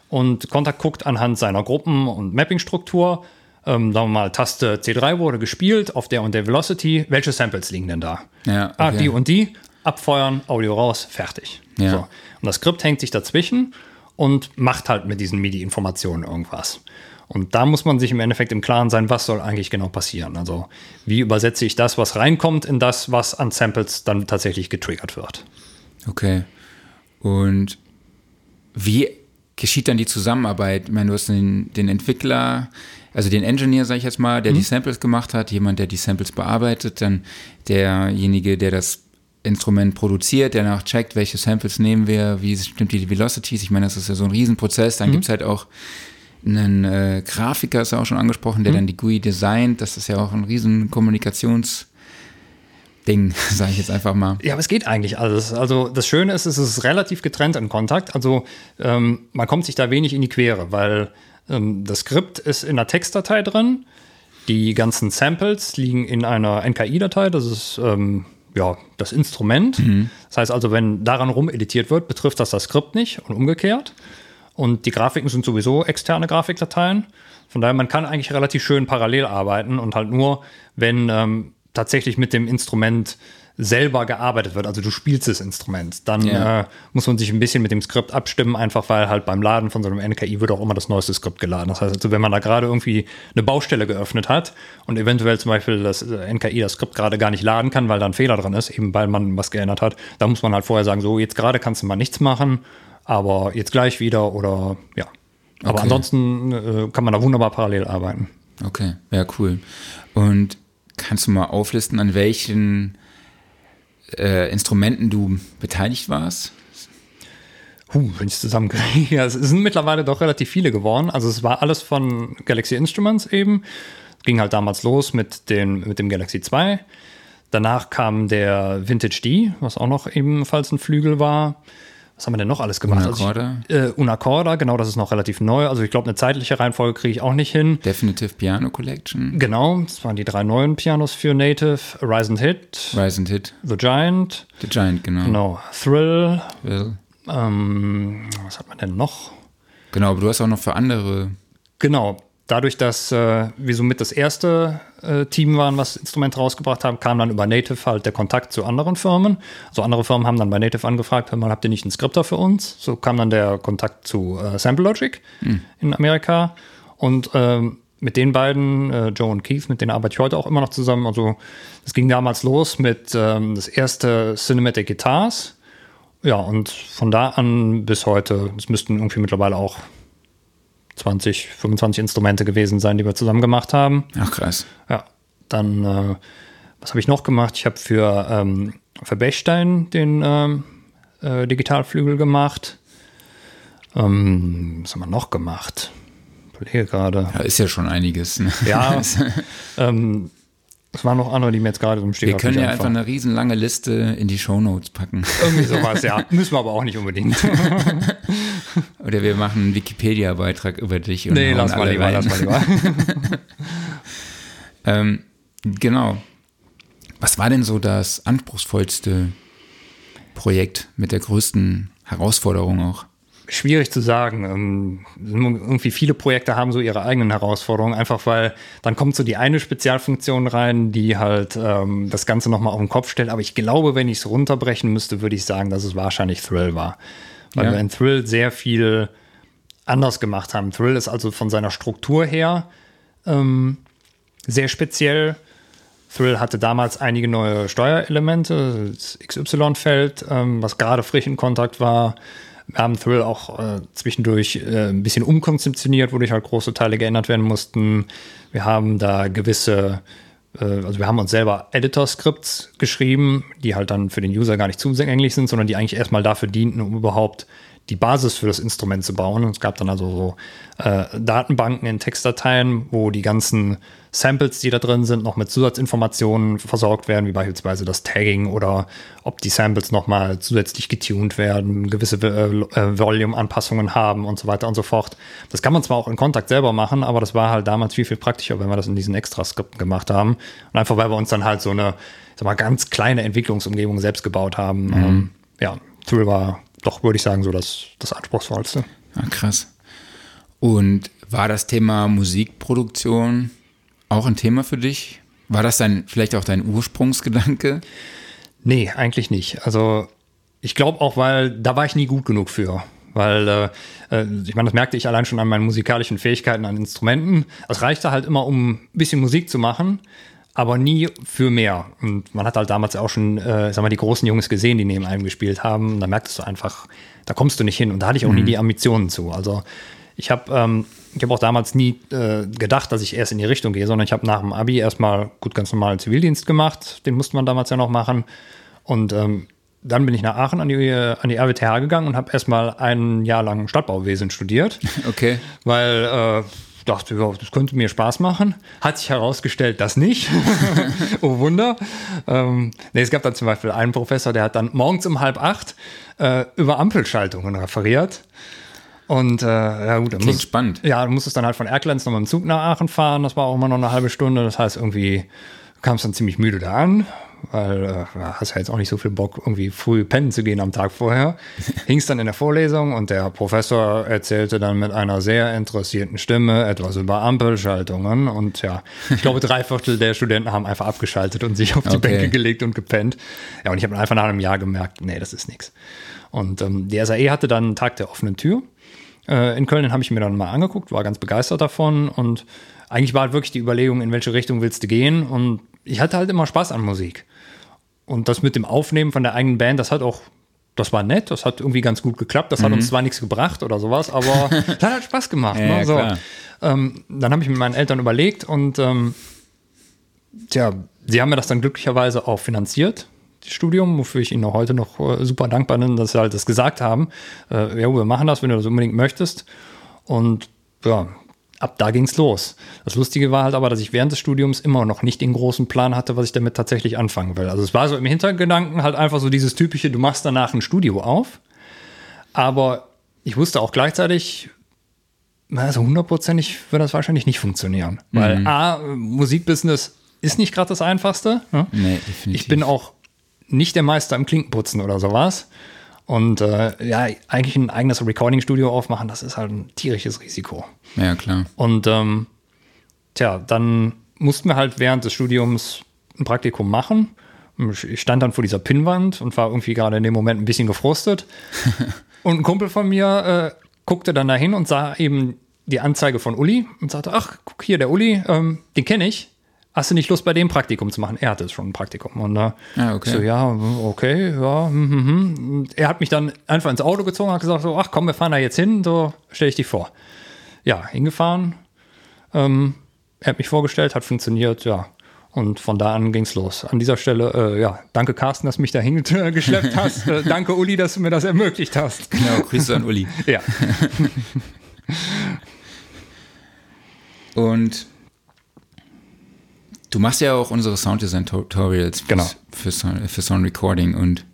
und Kontakt guckt anhand seiner Gruppen- und Mapping-Struktur, ähm, sagen wir mal, Taste C3 wurde gespielt auf der und der Velocity, welche Samples liegen denn da? Ja, okay. Ah, die und die, abfeuern, Audio raus, fertig. Ja. So. Und das Skript hängt sich dazwischen und macht halt mit diesen MIDI-Informationen irgendwas. Und da muss man sich im Endeffekt im Klaren sein, was soll eigentlich genau passieren. Also wie übersetze ich das, was reinkommt, in das, was an Samples dann tatsächlich getriggert wird. Okay. Und wie geschieht dann die Zusammenarbeit? Ich meine, du hast den, den Entwickler, also den Engineer, sage ich jetzt mal, der mhm. die Samples gemacht hat, jemand, der die Samples bearbeitet, dann derjenige, der das Instrument produziert, der danach checkt, welche Samples nehmen wir, wie stimmt die Velocities. Ich meine, das ist ja so ein Riesenprozess. Dann mhm. gibt es halt auch einen äh, Grafiker, ist ja auch schon angesprochen, der mhm. dann die GUI designt. Das ist ja auch ein riesen Kommunikations- Ding, (laughs) sage ich jetzt einfach mal. Ja, aber es geht eigentlich alles. Also das Schöne ist, es ist relativ getrennt in Kontakt. Also ähm, man kommt sich da wenig in die Quere, weil ähm, das Skript ist in einer Textdatei drin. Die ganzen Samples liegen in einer NKI-Datei. Das ist ähm, ja, das Instrument. Mhm. Das heißt also, wenn daran rumeditiert wird, betrifft das das Skript nicht und umgekehrt. Und die Grafiken sind sowieso externe Grafikdateien. Von daher, man kann eigentlich relativ schön parallel arbeiten und halt nur, wenn ähm, tatsächlich mit dem Instrument selber gearbeitet wird, also du spielst das Instrument, dann ja. äh, muss man sich ein bisschen mit dem Skript abstimmen, einfach weil halt beim Laden von so einem NKI wird auch immer das neueste Skript geladen. Das heißt also, wenn man da gerade irgendwie eine Baustelle geöffnet hat und eventuell zum Beispiel das äh, NKI das Skript gerade gar nicht laden kann, weil da ein Fehler drin ist, eben weil man was geändert hat, da muss man halt vorher sagen, so jetzt gerade kannst du mal nichts machen, aber jetzt gleich wieder oder ja. Aber okay. ansonsten äh, kann man da wunderbar parallel arbeiten. Okay, ja, cool. Und kannst du mal auflisten, an welchen äh, Instrumenten du beteiligt warst? Huh, wenn ich es zusammenkriege. (laughs) Ja, es sind mittlerweile doch relativ viele geworden. Also es war alles von Galaxy Instruments eben. Ging halt damals los mit, den, mit dem Galaxy 2. Danach kam der Vintage D, was auch noch ebenfalls ein Flügel war. Was haben wir denn noch alles gemacht? Unaccorda. Also ich, äh, Unaccorda, genau, das ist noch relativ neu. Also ich glaube, eine zeitliche Reihenfolge kriege ich auch nicht hin. Definitive Piano Collection. Genau, das waren die drei neuen Pianos für Native. Rise and Hit, Rise and Hit. The Giant, The Giant, genau. genau, Thrill, Will. ähm, was hat man denn noch? Genau, aber du hast auch noch für andere. Genau, dadurch, dass äh, wir somit das erste äh, Team waren, was Instrumente rausgebracht haben, kam dann über Native halt der Kontakt zu anderen Firmen. Also andere Firmen haben dann bei Native angefragt, hör mal, habt ihr nicht einen Skripter für uns? So kam dann der Kontakt zu äh, Sample Logic in Amerika. Und ähm, mit den beiden, äh, Joe und Keith, mit denen arbeite ich heute auch immer noch zusammen. Also es ging damals los mit ähm, das erste Cinematic Guitars. Ja, und von da an bis heute, es müssten irgendwie mittlerweile auch 20, 25 Instrumente gewesen sein, die wir zusammen gemacht haben. Ach, krass. Ja, dann, äh, was habe ich noch gemacht? Ich habe für, ähm, für Bechstein den ähm, äh, Digitalflügel gemacht. Ähm, was haben wir noch gemacht? Ich überlege gerade. Ja, ist ja schon einiges. Ne? Ja, (laughs) ähm, es waren noch andere, die mir jetzt gerade so im Stich Wir können ja einfach eine riesenlange Liste in die Shownotes packen. Irgendwie sowas, ja. (laughs) Müssen wir aber auch nicht unbedingt. (laughs) Oder wir machen einen Wikipedia-Beitrag über dich. Und nee, lass mal lieber, rein. lass mal lieber. (laughs) Ähm, genau. Was war denn so das anspruchsvollste Projekt mit der größten Herausforderung auch? Schwierig zu sagen. Ähm, Irgendwie viele Projekte haben so ihre eigenen Herausforderungen, einfach weil dann kommt so die eine Spezialfunktion rein, die halt ähm, das Ganze nochmal auf den Kopf stellt. Aber ich glaube, wenn ich es runterbrechen müsste, würde ich sagen, dass es wahrscheinlich Thrill war. Weil Ja. wir in Thrill sehr viel anders gemacht haben. Thrill ist also von seiner Struktur her ähm, sehr speziell. Thrill hatte damals einige neue Steuerelemente, das XY-Feld, ähm, was gerade frisch in Kontakt war. Wir haben Thrill auch äh, zwischendurch äh, ein bisschen umkonzeptioniert, wodurch halt große Teile geändert werden mussten. Wir haben da gewisse, also wir haben uns selber Editor-Scripts geschrieben, die halt dann für den User gar nicht zugänglich sind, sondern die eigentlich erstmal dafür dienten, um überhaupt die Basis für das Instrument zu bauen. Und es gab dann also so äh, Datenbanken in Textdateien, wo die ganzen Samples, die da drin sind, noch mit Zusatzinformationen versorgt werden, wie beispielsweise das Tagging oder ob die Samples nochmal zusätzlich getuned werden, gewisse äh, äh, Volume-Anpassungen haben und so weiter und so fort. Das kann man zwar auch in Kontakt selber machen, aber das war halt damals viel, viel praktischer, wenn wir das in diesen Extra-Skripten gemacht haben. Und einfach, weil wir uns dann halt so eine, ich sag mal, ganz kleine Entwicklungsumgebung selbst gebaut haben. Ähm, ja, Thrill war doch, würde ich sagen, so das, das Anspruchsvollste. Ah, krass. Und war das Thema Musikproduktion auch ein Thema für dich? War das dein, vielleicht auch dein Ursprungsgedanke? Nee, eigentlich nicht. Also ich glaube auch, weil da war ich nie gut genug für. Weil, äh, äh, ich meine, das merkte ich allein schon an meinen musikalischen Fähigkeiten an Instrumenten. Es reichte halt immer, um ein bisschen Musik zu machen, aber nie für mehr. Und man hat halt damals auch schon, äh, sag mal, die großen Jungs gesehen, die neben einem gespielt haben. Und da merktest du einfach, da kommst du nicht hin. Und da hatte ich auch nie die Ambitionen zu. Also ich habe ähm, ich hab auch damals nie äh, gedacht, dass ich erst in die Richtung gehe, sondern ich habe nach dem Abi erstmal gut ganz normalen Zivildienst gemacht. Den musste man damals ja noch machen. Und ähm, dann bin ich nach Aachen an die, an die RWTH gegangen und habe erstmal ein Jahr lang Stadtbauwesen studiert, (laughs) Okay. weil äh, dachte, ja, das könnte mir Spaß machen. Hat sich herausgestellt, das nicht. (laughs) oh Wunder. Ähm, nee, es gab dann zum Beispiel einen Professor, der hat dann morgens um halb acht äh, über Ampelschaltungen referiert. Und äh, ja gut, dann Klingt muss, spannend. ja, du musstest dann halt von Erklenz noch mit dem Zug nach Aachen fahren. Das war auch immer noch eine halbe Stunde. Das heißt, irgendwie kamst dann ziemlich müde da an, weil äh, hast ja jetzt auch nicht so viel Bock, irgendwie früh pennen zu gehen am Tag vorher. (laughs) Hingst dann in der Vorlesung und der Professor erzählte dann mit einer sehr interessierten Stimme etwas über Ampelschaltungen. Und ja, ich glaube, drei Viertel der Studenten haben einfach abgeschaltet und sich auf die Okay. Bänke gelegt und gepennt. Ja, und ich habe einfach nach einem Jahr gemerkt, nee, das ist nichts. Und ähm, die SAE hatte dann einen Tag der offenen Tür äh, in Köln, habe ich mir dann mal angeguckt, war ganz begeistert davon und eigentlich war halt wirklich die Überlegung, in welche Richtung willst du gehen und ich hatte halt immer Spaß an Musik. Und das mit dem Aufnehmen von der eigenen Band, das hat auch, das war nett, das hat irgendwie ganz gut geklappt, das hat uns zwar nichts gebracht oder sowas, aber (laughs) das hat halt Spaß gemacht. Mhm. Ja, ne? so. ähm, dann habe ich mit meinen Eltern überlegt und ähm, tja, sie haben mir das dann glücklicherweise auch finanziert, das Studium, wofür ich ihnen auch heute noch äh, super dankbar bin, dass sie halt das gesagt haben. Äh, ja, wir machen das, wenn du das unbedingt möchtest. Und ja, ab da ging's los. Das Lustige war halt aber, dass ich während des Studiums immer noch nicht den großen Plan hatte, was ich damit tatsächlich anfangen will. Also es war so im Hintergedanken halt einfach so dieses typische, du machst danach ein Studio auf. Aber ich wusste auch gleichzeitig, also hundertprozentig wird das wahrscheinlich nicht funktionieren. Weil A, Musikbusiness ist nicht gerade das Einfachste. Ne? Nee, definitiv. Ich bin auch nicht der Meister im Klinkenputzen oder sowas. Und äh, ja, eigentlich ein eigenes Recording-Studio aufmachen, das ist halt ein tierisches Risiko. Ja, klar. Und ähm, tja, dann mussten wir halt während des Studiums ein Praktikum machen. Ich stand dann vor dieser Pinnwand und war irgendwie gerade in dem Moment ein bisschen gefrustet. (laughs) und ein Kumpel von mir äh, guckte dann dahin und sah eben die Anzeige von Uli und sagte, ach, guck hier, der Uli, ähm, den kenne ich. Hast du nicht Lust, bei dem Praktikum zu machen? Er hatte schon ein Praktikum. Und äh, Ah, okay. so, ja, okay, ja. hm. Und Er hat mich dann einfach ins Auto gezogen und hat gesagt, so, ach komm, wir fahren da jetzt hin, so stelle ich dich vor. Ja, hingefahren. Ähm, er hat mich vorgestellt, hat funktioniert, ja. Und von da an ging's los. An dieser Stelle, äh, ja, danke Carsten, dass du mich dahin (laughs) äh, geschleppt hast. äh, danke Uli, dass du mir das ermöglicht hast. Genau, Grüße an Uli. (laughs) Ja. Und du machst ja auch unsere Sounddesign-Tutorials Genau. für, Sound, für Sound Recording und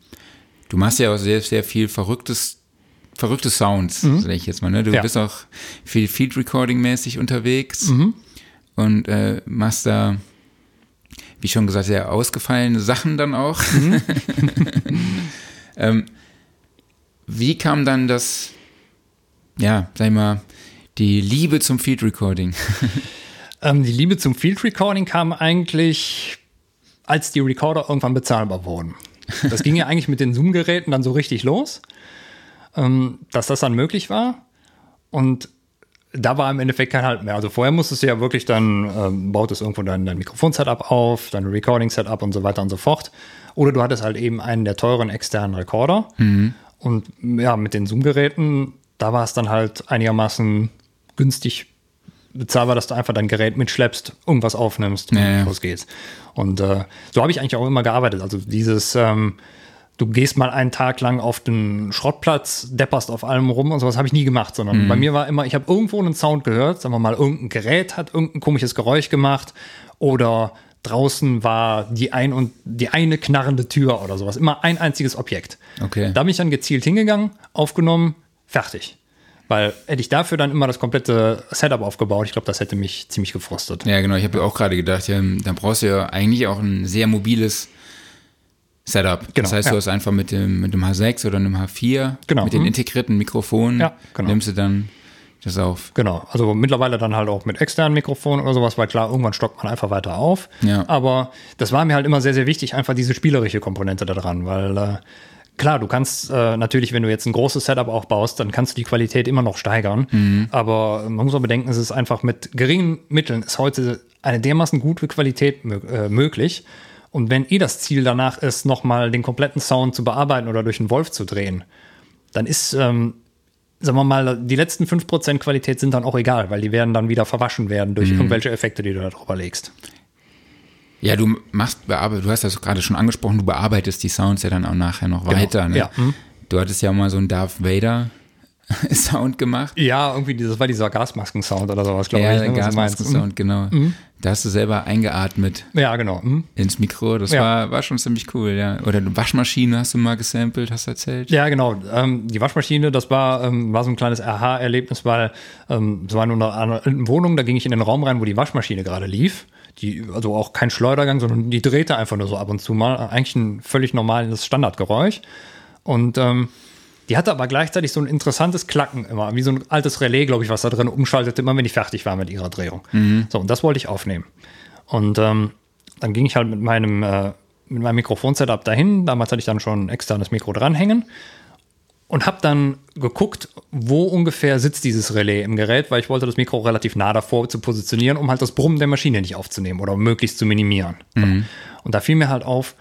du machst ja auch sehr, sehr viel verrücktes, verrückte Sounds, sag ich jetzt mal. Ne? Du Ja. bist auch viel Field Recording-mäßig unterwegs und äh, machst da, wie schon gesagt, sehr ausgefallene Sachen dann auch. (laughs) ähm, wie kam dann das, ja, sag ich mal, die Liebe zum Field Recording? (laughs) Ähm, die Liebe zum Field Recording kam eigentlich, als die Recorder irgendwann bezahlbar wurden. Das ging ja (laughs) eigentlich mit den Zoom-Geräten dann so richtig los, ähm, dass das dann möglich war. Und da war im Endeffekt kein Halt mehr. Also vorher musstest du ja wirklich dann, ähm, bautest irgendwo dein, dein Mikrofon-Setup auf, dein Recording-Setup und so weiter und so fort. Oder du hattest halt eben einen der teuren externen Recorder. Und ja, mit den Zoom-Geräten, da war es dann halt einigermaßen günstig bezahlbar, dass du einfach dein Gerät mitschleppst, irgendwas aufnimmst und Ja, ja. los geht's. Und äh, so habe ich eigentlich auch immer gearbeitet. Also dieses, ähm, du gehst mal einen Tag lang auf den Schrottplatz, depperst auf allem rum und sowas habe ich nie gemacht, sondern Mhm. bei mir war immer, ich habe irgendwo einen Sound gehört, sagen wir mal, irgendein Gerät hat irgendein komisches Geräusch gemacht oder draußen war die ein und die eine knarrende Tür oder sowas. Immer ein einziges Objekt. Okay. Da bin ich dann gezielt hingegangen, aufgenommen, fertig. Weil hätte ich dafür dann immer das komplette Setup aufgebaut, ich glaube, das hätte mich ziemlich gefrustet. Ja, genau. Ich habe ja auch gerade gedacht, ja, da brauchst du ja eigentlich auch ein sehr mobiles Setup. Genau, das heißt, ja. du hast einfach mit dem, mit dem H6 oder einem H4, Genau, mit den mhm. integrierten Mikrofonen, Ja, genau. nimmst du dann das auf. Genau, also mittlerweile dann halt auch mit externen Mikrofonen oder sowas, weil klar, irgendwann stockt man einfach weiter auf. Ja. Aber das war mir halt immer sehr, sehr wichtig, einfach diese spielerische Komponente da dran, weil äh, klar, du kannst äh, natürlich, wenn du jetzt ein großes Setup auch baust, dann kannst du die Qualität immer noch steigern. Mhm. Aber man muss auch bedenken, es ist einfach mit geringen Mitteln ist heute eine dermaßen gute Qualität mö äh, möglich. Und wenn eh das Ziel danach ist, nochmal den kompletten Sound zu bearbeiten oder durch einen Wolf zu drehen, dann ist, ähm, sagen wir mal, die letzten 5% Qualität sind dann auch egal, weil die werden dann wieder verwaschen werden durch irgendwelche Effekte, die du da drüber legst. Ja, du machst, du hast das gerade schon angesprochen, du bearbeitest die Sounds ja dann auch nachher noch weiter. Ne? ja. Mhm. Du hattest ja mal so einen Darth Vader (laughs) Sound gemacht. Ja, irgendwie, das war dieser Gasmasken-Sound oder sowas, glaube Ja, ich. der ne. Gasmasken-Sound, genau. Da hast du selber eingeatmet Mhm. Ja, genau. Mhm. ins Mikro. Das Ja. war, war schon ziemlich cool, ja. Oder eine Waschmaschine hast du mal gesampelt, hast du erzählt? Ja, genau. Ähm, die Waschmaschine, das war, ähm, war so ein kleines Aha-Erlebnis, weil ähm, es war in einer alten Wohnung, da ging ich in den Raum rein, wo die Waschmaschine gerade lief. Die, also auch kein Schleudergang, sondern die drehte einfach nur so ab und zu mal. Eigentlich ein völlig normales Standardgeräusch. Und ähm, die hatte aber gleichzeitig so ein interessantes Klacken immer, wie so ein altes Relais, glaube ich, was da drin umschaltete, immer wenn die fertig war mit ihrer Drehung. So, und das wollte ich aufnehmen. Und ähm, dann ging ich halt mit meinem, äh, mit meinem Mikrofon-Setup dahin. Damals hatte ich dann schon ein externes Mikro dranhängen und habe dann geguckt, wo ungefähr sitzt dieses Relais im Gerät, weil ich wollte das Mikro relativ nah davor zu positionieren, um halt das Brummen der Maschine nicht aufzunehmen oder möglichst zu minimieren. So. Und da fiel mir halt auf,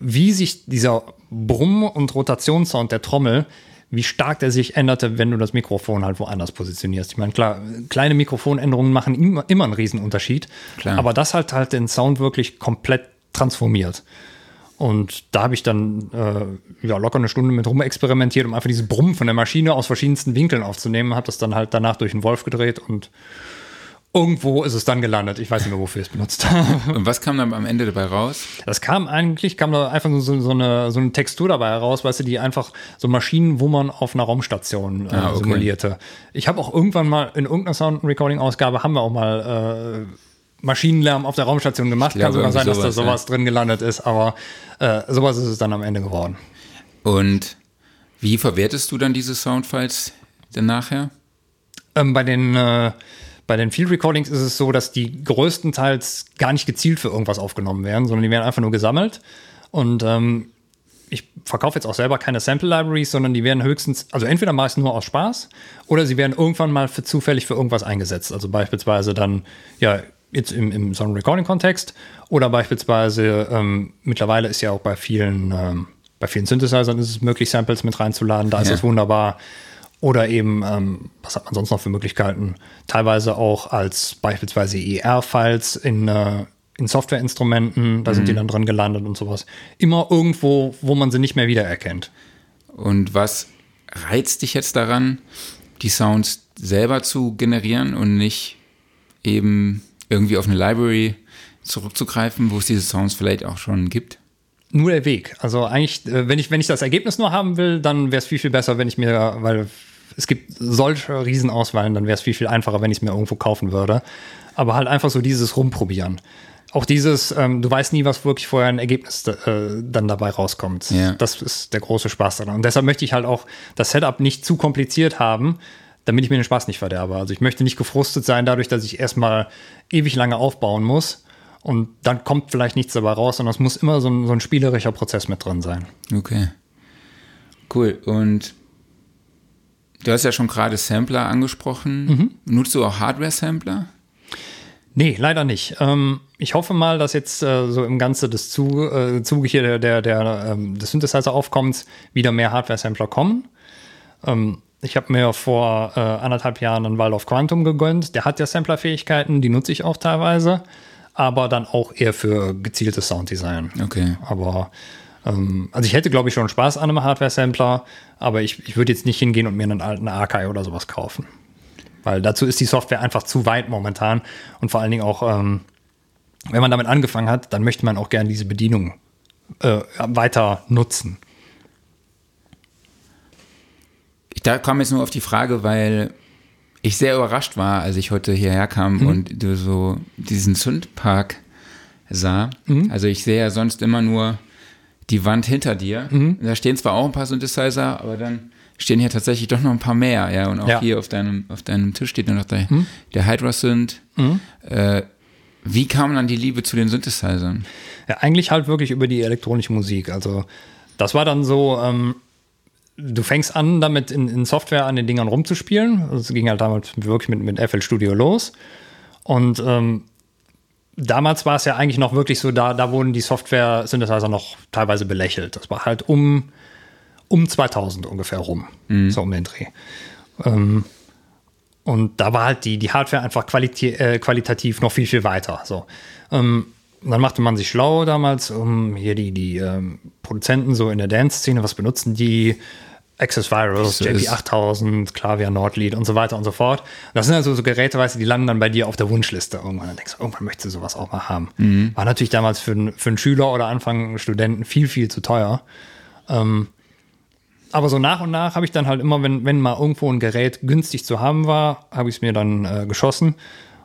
wie sich dieser Brumm- und Rotationssound der Trommel, wie stark der sich änderte, wenn du das Mikrofon halt woanders positionierst. Ich meine, klar, kleine Mikrofonänderungen machen immer, immer einen Riesenunterschied, Klar. aber das hat halt den Sound wirklich komplett transformiert. Und da habe ich dann äh, ja, locker eine Stunde mit rumexperimentiert, um einfach dieses Brummen von der Maschine aus verschiedensten Winkeln aufzunehmen. Habe das dann halt danach durch den Wolf gedreht und irgendwo ist es dann gelandet. Ich weiß nicht mehr, wofür ich es benutzt habe. (laughs) Und was kam dann am Ende dabei raus? Das kam eigentlich, kam da einfach so, so, eine, so eine Textur dabei heraus, weißt du, die einfach so Maschinen, wo man auf einer Raumstation äh, Ah, okay. simulierte. Ich habe auch irgendwann mal in irgendeiner Sound-Recording-Ausgabe haben wir auch mal äh, Maschinenlärm auf der Raumstation gemacht. Glaube, Kann sogar sein, dass da sowas, sowas drin gelandet ist, aber äh, sowas ist es dann am Ende geworden. Und wie verwertest du dann diese Soundfiles dann nachher? Ähm, bei den äh, bei den Field Recordings ist es so, dass die größtenteils gar nicht gezielt für irgendwas aufgenommen werden, sondern die werden einfach nur gesammelt. Und ähm, ich verkaufe jetzt auch selber keine Sample Libraries, sondern die werden höchstens, also entweder mache ich es nur aus Spaß oder sie werden irgendwann mal für zufällig für irgendwas eingesetzt. Also beispielsweise dann, ja, jetzt im, im so einem Recording-Kontext oder beispielsweise ähm, mittlerweile ist ja auch bei vielen, ähm, bei vielen Synthesizern ist es möglich, Samples mit reinzuladen, da ist Ja. es wunderbar. Oder eben, ähm, was hat man sonst noch für Möglichkeiten? Teilweise auch als beispielsweise ER-Files in, äh, in Softwareinstrumenten, da sind die dann drin gelandet und sowas. Immer irgendwo, wo man sie nicht mehr wiedererkennt. Und was reizt dich jetzt daran, die Sounds selber zu generieren und nicht eben irgendwie auf eine Library zurückzugreifen, wo es diese Sounds vielleicht auch schon gibt? Nur der Weg. Also eigentlich, äh, wenn ich, wenn ich das Ergebnis nur haben will, dann wäre es viel, viel besser, wenn ich mir, weil es gibt solche Riesenauswahlen, dann wäre es viel, viel einfacher, wenn ich es mir irgendwo kaufen würde. Aber halt einfach so dieses Rumprobieren. Auch dieses, ähm, du weißt nie, was wirklich vorher ein Ergebnis äh, dann dabei rauskommt. Ja. Das ist der große Spaß daran. Und deshalb möchte ich halt auch das Setup nicht zu kompliziert haben, damit ich mir den Spaß nicht verderbe. Also ich möchte nicht gefrustet sein dadurch, dass ich erstmal ewig lange aufbauen muss. Und dann kommt vielleicht nichts dabei raus, sondern es muss immer so ein, so ein spielerischer Prozess mit drin sein. Okay. Cool. Und du hast ja schon gerade Sampler angesprochen. Nutzt du auch Hardware-Sampler? Nee, leider nicht. Ähm, ich hoffe mal, dass jetzt äh, so im Ganze des Zu, äh, Zuge hier der, der, der, ähm, des Synthesizer-Aufkommens wieder mehr Hardware-Sampler kommen. Ähm, ich habe mir vor äh, anderthalb Jahren einen Waldorf Quantum gegönnt. Der hat ja Sampler-Fähigkeiten, die nutze ich auch teilweise, aber dann auch eher für gezieltes Sounddesign. Okay. Aber ähm, also ich hätte, glaube ich, schon Spaß an einem Hardware-Sampler, aber ich, ich würde jetzt nicht hingehen und mir einen alten Archive oder sowas kaufen. Weil dazu ist die Software einfach zu weit momentan. Und vor allen Dingen auch, ähm, wenn man damit angefangen hat, dann möchte man auch gerne diese Bedienung äh, weiter nutzen. Ich da kam jetzt nur auf die Frage, weil ich sehr überrascht war, als ich heute hierher kam Mhm. und du so diesen Zündpark sah. Mhm. Also ich sehe ja sonst immer nur die Wand hinter dir. Mhm. Da stehen zwar auch ein paar Synthesizer, aber dann stehen hier tatsächlich doch noch ein paar mehr, ja. Und auch Ja. Mhm. hier auf deinem, auf deinem Tisch steht noch der, der Hydra Synth. Äh, wie kam dann die Liebe zu den Synthesizern? Ja, eigentlich halt wirklich über die elektronische Musik. Also das war dann so, ähm, du fängst an, damit in, in Software an den Dingern rumzuspielen. Also es ging halt damals wirklich mit, mit FL Studio los. Und ähm, damals war es ja eigentlich noch wirklich so, da, da wurden die Software-Synthesizer noch teilweise belächelt. Das war halt um, um 2000 ungefähr rum, so um den Dreh. Ähm, und da war halt die, die Hardware einfach äh, qualitativ noch viel, viel weiter. So. Ähm, dann machte man sich schlau damals, um hier die, die ähm, Produzenten so in der Dance-Szene, was benutzen die? Access Virus, So ist- JP8000, Klavier Nordlied und so weiter und so fort. Das sind also so Geräte, weißt du, die landen dann bei dir auf der Wunschliste irgendwann. Dann denkst du, irgendwann möchtest du sowas auch mal haben. War natürlich damals für, einen- für einen Schüler oder Anfang Studenten viel, viel zu teuer. Aber so nach und nach habe ich dann halt immer, wenn, wenn mal irgendwo ein Gerät günstig zu haben war, habe ich es mir dann äh, geschossen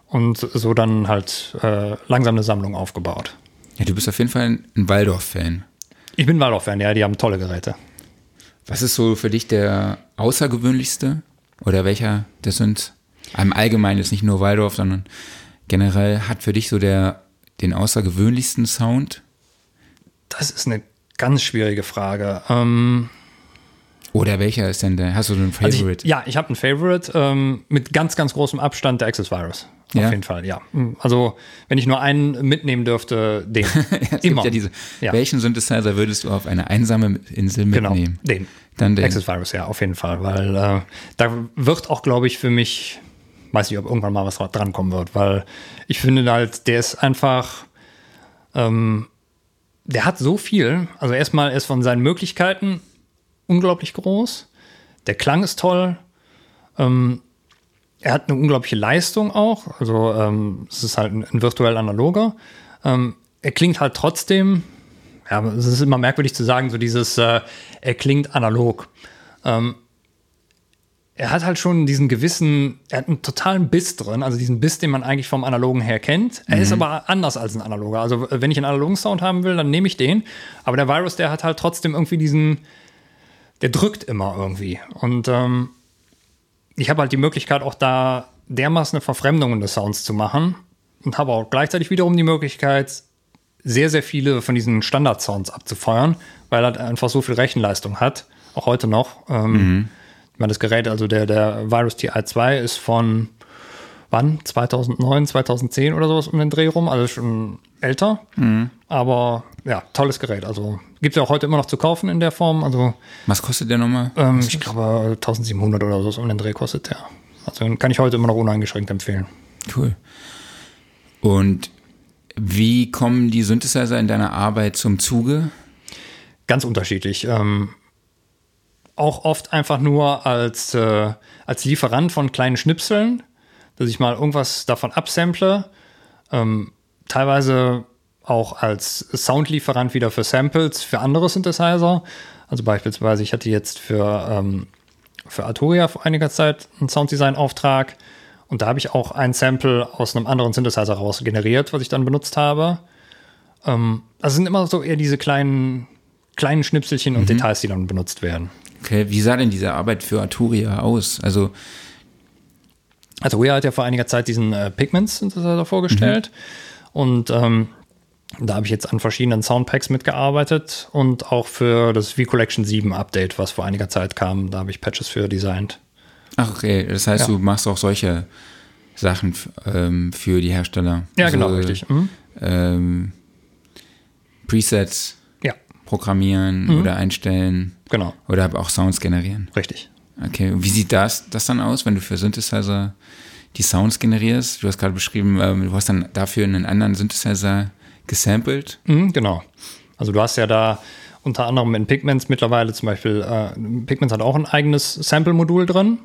und so dann halt äh, langsam eine Sammlung aufgebaut. Ja, du bist auf jeden Fall ein, Waldorf-Fan. Ich bin Waldorf-Fan, ja, die haben tolle Geräte. Was ist so für dich der außergewöhnlichste? Oder welcher der sind? Im Allgemeinen ist nicht nur Waldorf, sondern generell hat für dich so der den außergewöhnlichsten Sound? Das ist eine ganz schwierige Frage. Ähm, Oder welcher ist denn der? Hast du so einen also Favorite? ich, ja, ich habe einen Favorite ähm, mit ganz, ganz großem Abstand der Access Virus. Auf Ja? jeden Fall, ja. Also, wenn ich nur einen mitnehmen dürfte, den. (laughs) es Immer. gibt ja diese. Ja. Welchen Synthesizer würdest du auf eine einsame Insel Genau, mitnehmen? den. Dann den. Access Virus, ja, auf jeden Fall. Weil äh, da wird auch, glaube ich, für mich, weiß nicht, ob irgendwann mal was drankommen wird, weil ich finde halt, der ist einfach, ähm, der hat so viel. Also erstmal ist von seinen Möglichkeiten unglaublich groß. Der Klang ist toll. Ähm, er hat eine unglaubliche Leistung auch. Also ähm, es ist halt ein, ein virtuell analoger. Ähm, er klingt halt trotzdem, ja, es ist immer merkwürdig zu sagen, so dieses, äh, er klingt analog. Ähm, er hat halt schon diesen gewissen, er hat einen totalen Biss drin, also diesen Biss, den man eigentlich vom Analogen her kennt. Er mhm. ist aber anders als ein Analoger. Also wenn ich einen analogen Sound haben will, dann nehme ich den. Aber der Virus, der hat halt trotzdem irgendwie diesen, der drückt immer irgendwie. Und ähm, ich habe halt die Möglichkeit, auch da dermaßen eine Verfremdung des Sounds zu machen und habe auch gleichzeitig wiederum die Möglichkeit, sehr, sehr viele von diesen Standard-Sounds abzufeuern, weil er einfach so viel Rechenleistung hat, auch heute noch. Ähm, mhm. Ich meine, das Gerät, also der, der Virus TI2 ist von wann? 2009, 2010 oder sowas um den Dreh rum, also schon älter. Mhm. Aber ja, tolles Gerät. Also gibt es ja auch heute immer noch zu kaufen in der Form. Also, Was kostet der nochmal? Ähm, ich glaube 1700 oder so um den Dreh kostet der. Also kann ich heute immer noch uneingeschränkt empfehlen. Cool. Und wie kommen die Synthesizer in deiner Arbeit zum Zuge? Ganz unterschiedlich. Ähm, auch oft einfach nur als, äh, als Lieferant von kleinen Schnipseln, dass ich mal irgendwas davon absample. Ähm, teilweise auch als Soundlieferant wieder für Samples für andere Synthesizer. Also beispielsweise, ich hatte jetzt für, ähm, für Arturia vor einiger Zeit einen Sounddesign-Auftrag und da habe ich auch ein Sample aus einem anderen Synthesizer raus generiert, was ich dann benutzt habe. Ähm, also sind immer so eher diese kleinen, kleinen Schnipselchen und mhm. Details, die dann benutzt werden. Okay, wie sah denn diese Arbeit für Arturia aus? Also Arturia hat ja vor einiger Zeit diesen äh, Pigments-Synthesizer vorgestellt mhm. und ähm, da habe ich jetzt an verschiedenen Soundpacks mitgearbeitet und auch für das V-Collection 7 Update, was vor einiger Zeit kam, da habe ich Patches für designt. Ach, okay. Das heißt, ja. du machst auch solche Sachen ähm, für die Hersteller. Ja, also, genau, richtig. Mhm. Ähm, Presets ja. programmieren mhm. oder einstellen. Genau. Oder auch Sounds generieren. Richtig. Okay, und wie sieht das, das dann aus, wenn du für Synthesizer die Sounds generierst? Du hast gerade beschrieben, ähm, du hast dann dafür einen anderen Synthesizer gesampelt. Mhm, genau. Also du hast ja da unter anderem in Pigments mittlerweile zum Beispiel, äh, Pigments hat auch ein eigenes Sample-Modul drin.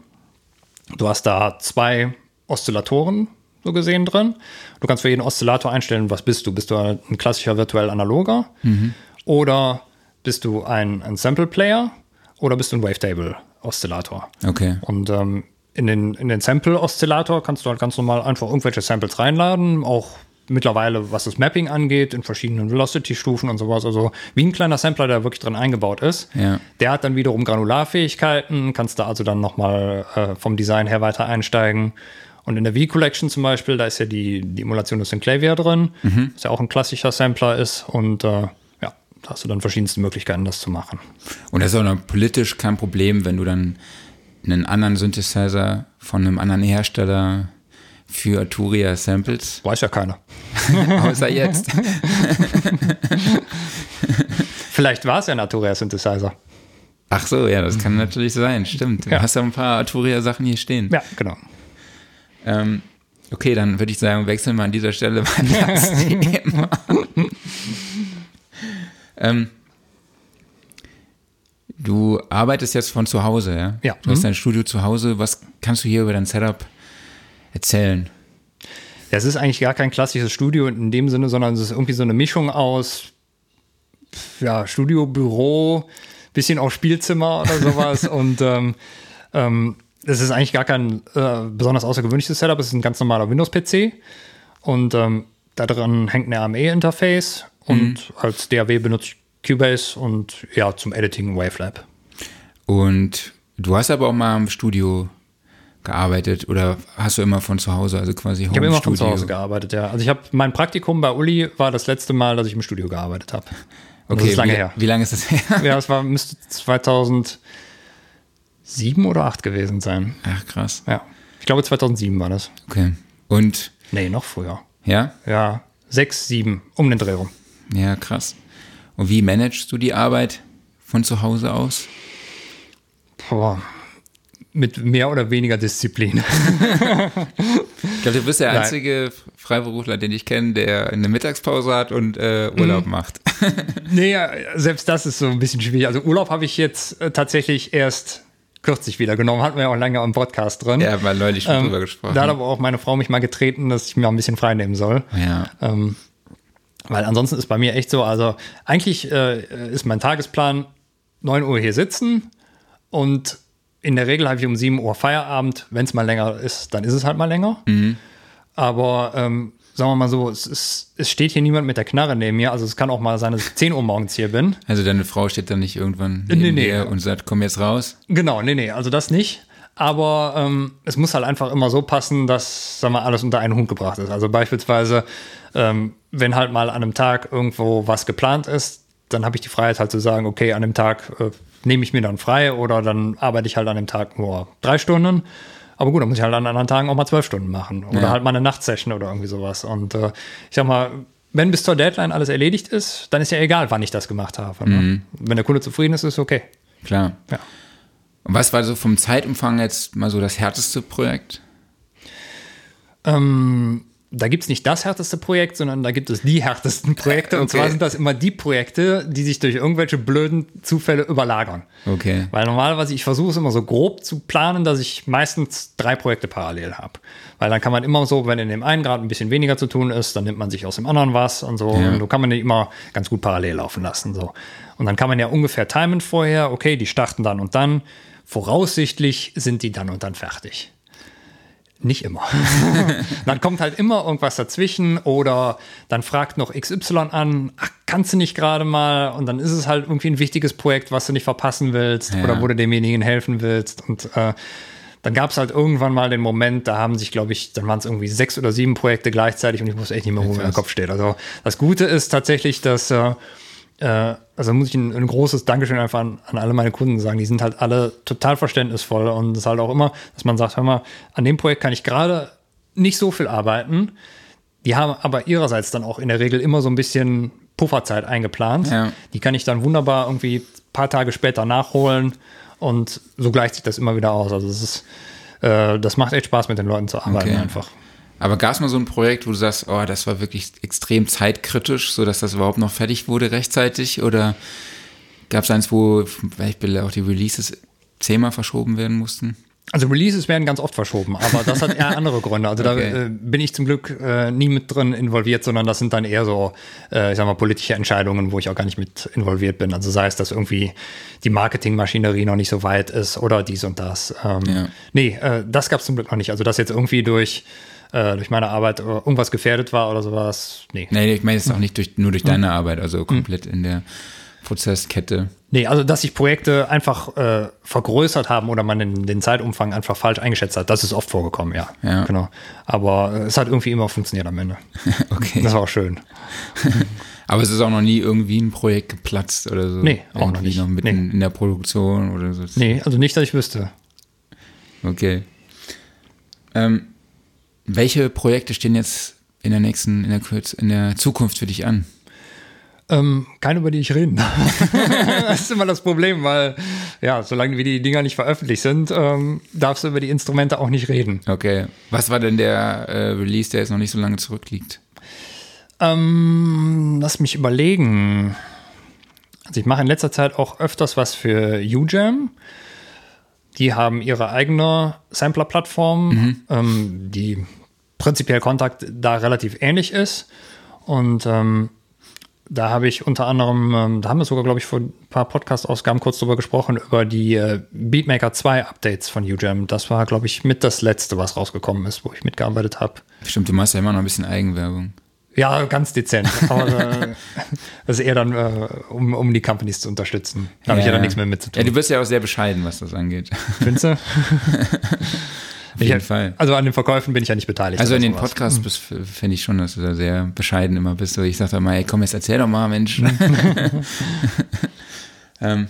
Du hast da zwei Oszillatoren so gesehen drin. Du kannst für jeden Oszillator einstellen, was bist du? Bist du ein klassischer virtuell analoger mhm. oder bist du ein, ein Sample-Player oder bist du ein Wavetable-Oszillator? Okay. Und ähm, in den, in den Sample-Oszillator kannst du halt ganz normal einfach irgendwelche Samples reinladen, auch mittlerweile, was das Mapping angeht, in verschiedenen Velocity-Stufen und sowas. Also wie ein kleiner Sampler, der wirklich drin eingebaut ist. Ja. Der hat dann wiederum Granularfähigkeiten, kannst da also dann nochmal äh, vom Design her weiter einsteigen. Und in der V-Collection zum Beispiel, da ist ja die, die Emulation des Synclavier drin, mhm. was ja auch ein klassischer Sampler ist. Und äh, ja, da hast du dann verschiedenste Möglichkeiten, das zu machen. Und das ist auch noch politisch kein Problem, wenn du dann einen anderen Synthesizer von einem anderen Hersteller für Arturia Samples? Weiß ja keiner. (laughs) Außer jetzt. (laughs) Vielleicht war es ja ein Arturia Synthesizer. Ach so, ja, das kann natürlich sein, stimmt. Du ja. hast ja ein paar Arturia-Sachen hier stehen. Ja, genau. Ähm, okay, dann würde ich sagen, wechseln wir an dieser Stelle (laughs) mal das Thema. ähm, du arbeitest jetzt von zu Hause, ja? Ja. Du hast mhm. dein Studio zu Hause. Was kannst du hier über dein Setup erzählen? Ja, es ist eigentlich gar kein klassisches Studio in dem Sinne, sondern es ist irgendwie so eine Mischung aus ja, Studio, Büro, bisschen auch Spielzimmer oder sowas. (laughs) und ähm, ähm, es ist eigentlich gar kein äh, besonders außergewöhnliches Setup, es ist ein ganz normaler Windows-PC. Und ähm, da dran hängt ein AME-Interface und mhm. als DAW benutze ich Cubase und ja, zum Editing Wavelab. Und du hast aber auch mal im Studio gearbeitet oder hast du immer von zu Hause, also quasi Home Ich habe immer von zu Hause gearbeitet, ja. Also ich habe mein Praktikum bei Uli war das letzte Mal, dass ich im Studio gearbeitet habe. (laughs) Okay, das ist lange wie, her. Wie lange ist das her? (laughs) Ja, es war müsste 2007 oder 8 gewesen sein. Ach krass. Ja. Ich glaube 2007 war das. Okay. Und Nee, noch früher. Ja? Ja, 6, 7 um den Dreh rum. Ja, krass. Und wie managst du die Arbeit von zu Hause aus? Boah, mit mehr oder weniger Disziplin. ich glaube, du bist der einzige Nein. Freiberufler, den ich kenne, der eine Mittagspause hat und äh, Urlaub mhm. macht. (laughs) nee, selbst das ist so ein bisschen schwierig. Also Urlaub habe ich jetzt äh, tatsächlich erst kürzlich wieder genommen, hatten wir ja auch länger im Podcast drin. Ja, war neulich schon Ähm, drüber gesprochen. Da hat aber auch meine Frau mich mal getreten, dass ich mir ein bisschen frei nehmen soll. ja. Ähm, weil ansonsten ist bei mir echt so, also eigentlich äh, ist mein Tagesplan 9 Uhr hier sitzen und in der Regel habe ich um 7 Uhr Feierabend. Wenn es mal länger ist, dann ist es halt mal länger. Aber ähm, sagen wir mal so, es, ist, es steht hier niemand mit der Knarre neben mir. Also es kann auch mal sein, dass ich 10 Uhr morgens hier bin. Also deine Frau steht dann nicht irgendwann Nee, neben nee. dir und sagt, komm jetzt raus. Genau, nee, nee, also das nicht. Aber ähm, es muss halt einfach immer so passen, dass sagen wir, alles unter einen Hut gebracht ist. Also beispielsweise, ähm, wenn halt mal an einem Tag irgendwo was geplant ist, dann habe ich die Freiheit halt zu sagen, okay, an dem Tag äh, nehme ich mir dann frei oder dann arbeite ich halt an dem Tag nur drei Stunden. Aber gut, dann muss ich halt an anderen Tagen auch mal zwölf Stunden machen. Oder Ja. halt mal eine Nachtsession oder irgendwie sowas. Und äh, ich sag mal, wenn bis zur Deadline alles erledigt ist, dann ist ja egal, wann ich das gemacht habe. Ne? Wenn der Kunde zufrieden ist, ist okay. Klar. Ja. Und was war so vom Zeitumfang jetzt mal so das härteste Projekt? Ähm, da gibt es nicht das härteste Projekt, sondern da gibt es die härtesten Projekte. Und Okay. zwar sind das immer die Projekte, die sich durch irgendwelche blöden Zufälle überlagern. Okay. Weil normalerweise, ich versuche es immer so grob zu planen, dass ich meistens drei Projekte parallel habe. Weil dann kann man immer so, wenn in dem einen gerade ein bisschen weniger zu tun ist, dann nimmt man sich aus dem anderen was und so. Ja. Und so kann man die immer ganz gut parallel laufen lassen. So. Und dann kann man ja ungefähr timen vorher, okay, die starten dann und dann. Voraussichtlich sind die dann und dann fertig. Nicht immer. (laughs) dann kommt halt immer irgendwas dazwischen oder dann fragt noch XY an, ach, kannst du nicht gerade mal? Und dann ist es halt irgendwie ein wichtiges Projekt, was du nicht verpassen willst Ja. oder wo du demjenigen helfen willst. Und äh, dann gab es halt irgendwann mal den Moment, da haben sich, glaube ich, dann waren es irgendwie sechs oder sieben Projekte gleichzeitig und ich wusste echt nicht mehr, wo mir der. Kopf steht. Also das Gute ist tatsächlich, dass äh, äh, also muss ich ein, ein großes Dankeschön einfach an, an alle meine Kunden sagen. Die sind halt alle total verständnisvoll und es ist halt auch immer, dass man sagt, hör mal, an dem Projekt kann ich gerade nicht so viel arbeiten. Die haben aber ihrerseits dann auch in der Regel immer so ein bisschen Pufferzeit eingeplant. Ja. Die kann ich dann wunderbar irgendwie ein paar Tage später nachholen und so gleicht sich das immer wieder aus. Also es ist, äh, das macht echt Spaß mit den Leuten zu arbeiten Okay. einfach. Aber gab es mal so ein Projekt, wo du sagst, oh, das war wirklich extrem zeitkritisch, sodass das überhaupt noch fertig wurde rechtzeitig? Oder gab es eins, wo vielleicht auch die Releases zehnmal verschoben werden mussten? Also Releases werden ganz oft verschoben, aber das hat eher (laughs) andere Gründe. Also da Okay. äh, bin ich zum Glück äh, nie mit drin involviert, sondern das sind dann eher so, äh, ich sag mal, politische Entscheidungen, wo ich auch gar nicht mit involviert bin. Also sei es, dass irgendwie die Marketingmaschinerie noch nicht so weit ist oder dies und das. Ähm, Ja. Nee, äh, das gab es zum Glück noch nicht. Also dass jetzt irgendwie durch, äh, durch meine Arbeit äh, irgendwas gefährdet war oder sowas, nee. Nee, ich meine jetzt auch nicht durch, nur durch deine Arbeit, also komplett in der Prozesskette. Nee, also dass sich Projekte einfach äh, vergrößert haben oder man den, den Zeitumfang einfach falsch eingeschätzt hat, das ist oft vorgekommen, ja. Ja. Genau. Aber äh, es hat irgendwie immer funktioniert am Ende. (laughs) Okay. Das war auch schön. (laughs) Aber es ist auch noch nie irgendwie ein Projekt geplatzt oder so. Nee, auch noch Irgendwie nicht. noch mitten in der Produktion oder so. Nee, also nicht, dass ich wüsste. Okay. Ähm, welche Projekte stehen jetzt in der nächsten, in der, Kürz- in der Zukunft für dich an? Ähm, keine, über die ich reden. (laughs) das ist immer das Problem, weil, ja, solange wir die Dinger nicht veröffentlicht sind, ähm, darfst du über die Instrumente auch nicht reden. Okay. Was war denn der äh, Release, der jetzt noch nicht so lange zurückliegt? Ähm, lass mich überlegen. Also ich mache in letzter Zeit auch öfters was für UJam. Die haben ihre eigene Sampler-Plattform, ähm, die prinzipiell Kontakt da relativ ähnlich ist. Und ähm, da habe ich unter anderem, ähm, da haben wir sogar, glaube ich, vor ein paar Podcast-Ausgaben kurz drüber gesprochen, über die äh, Beatmaker 2 Updates von UJam. Das war, glaube ich, mit das letzte, was rausgekommen ist, wo ich mitgearbeitet habe. Stimmt, du machst ja immer noch ein bisschen Eigenwerbung. Ja, ganz dezent. Aber äh, (laughs) das ist eher dann, äh, um, um die Companies zu unterstützen. Da habe ich ja dann nichts mehr mit zu Ja, tun. du bist ja auch sehr bescheiden, was das angeht. Findest du? (laughs) Auf jeden Fall. Also an den Verkäufen bin ich ja nicht beteiligt. Also in den. Podcasts bist- finde ich schon, dass du da sehr bescheiden immer bist. Ich sag da mal, ey, komm, jetzt erzähl doch mal, Mensch. (laughs) ähm,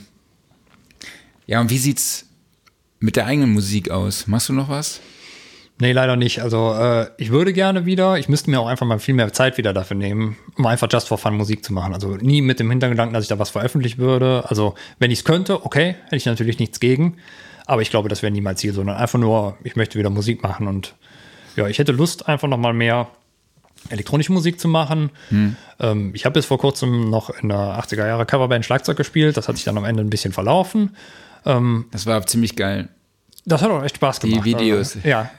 ja, und wie sieht's mit der eigenen Musik aus? Machst du noch was? Nee, leider nicht. Also äh, ich würde gerne wieder, ich müsste mir auch einfach mal viel mehr Zeit wieder dafür nehmen, um einfach just for fun Musik zu machen. Also nie mit dem Hintergedanken, dass ich da was veröffentlichen würde. Also wenn ich es könnte, okay, hätte ich natürlich nichts gegen. Aber ich glaube, das wäre nie mein Ziel, sondern einfach nur, ich möchte wieder Musik machen und ja, ich hätte Lust, einfach noch mal mehr elektronische Musik zu machen. Ähm, ich habe bis vor kurzem noch in der 80er Jahre Coverband Schlagzeug gespielt. Das hat sich dann am Ende ein bisschen verlaufen. Ähm, Das war ziemlich geil. das hat auch echt Spaß Die gemacht. Videos. Also, ja.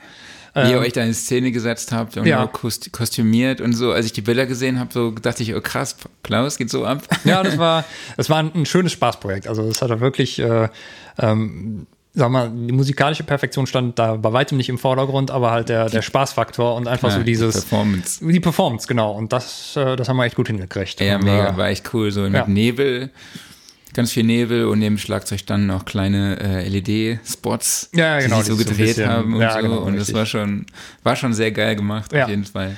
Wie ihr Ähm, euch da in Szene gesetzt habt und Ja. kostümiert und so. Als ich die Bilder gesehen habe, so dachte ich, oh krass, Klaus geht so ab. Ja, das (laughs) war, das war ein, ein schönes Spaßprojekt. Also es hat da wirklich, äh, ähm, sag mal, die musikalische Perfektion stand da bei weitem nicht im Vordergrund, aber halt der, der Spaßfaktor und einfach Ja, so die dieses, Performance. die Performance, genau. Und das, äh, das haben wir echt gut hingekriegt. Ja, und, mega, äh, war echt cool. So mit ja. Nebel, ganz viel Nebel und neben Schlagzeug dann noch kleine äh, LED-Spots, Ja, genau, die die so die so gedreht bisschen- haben und ja, so. genau, und das richtig. war schon, war schon sehr geil gemacht, auf jeden Fall.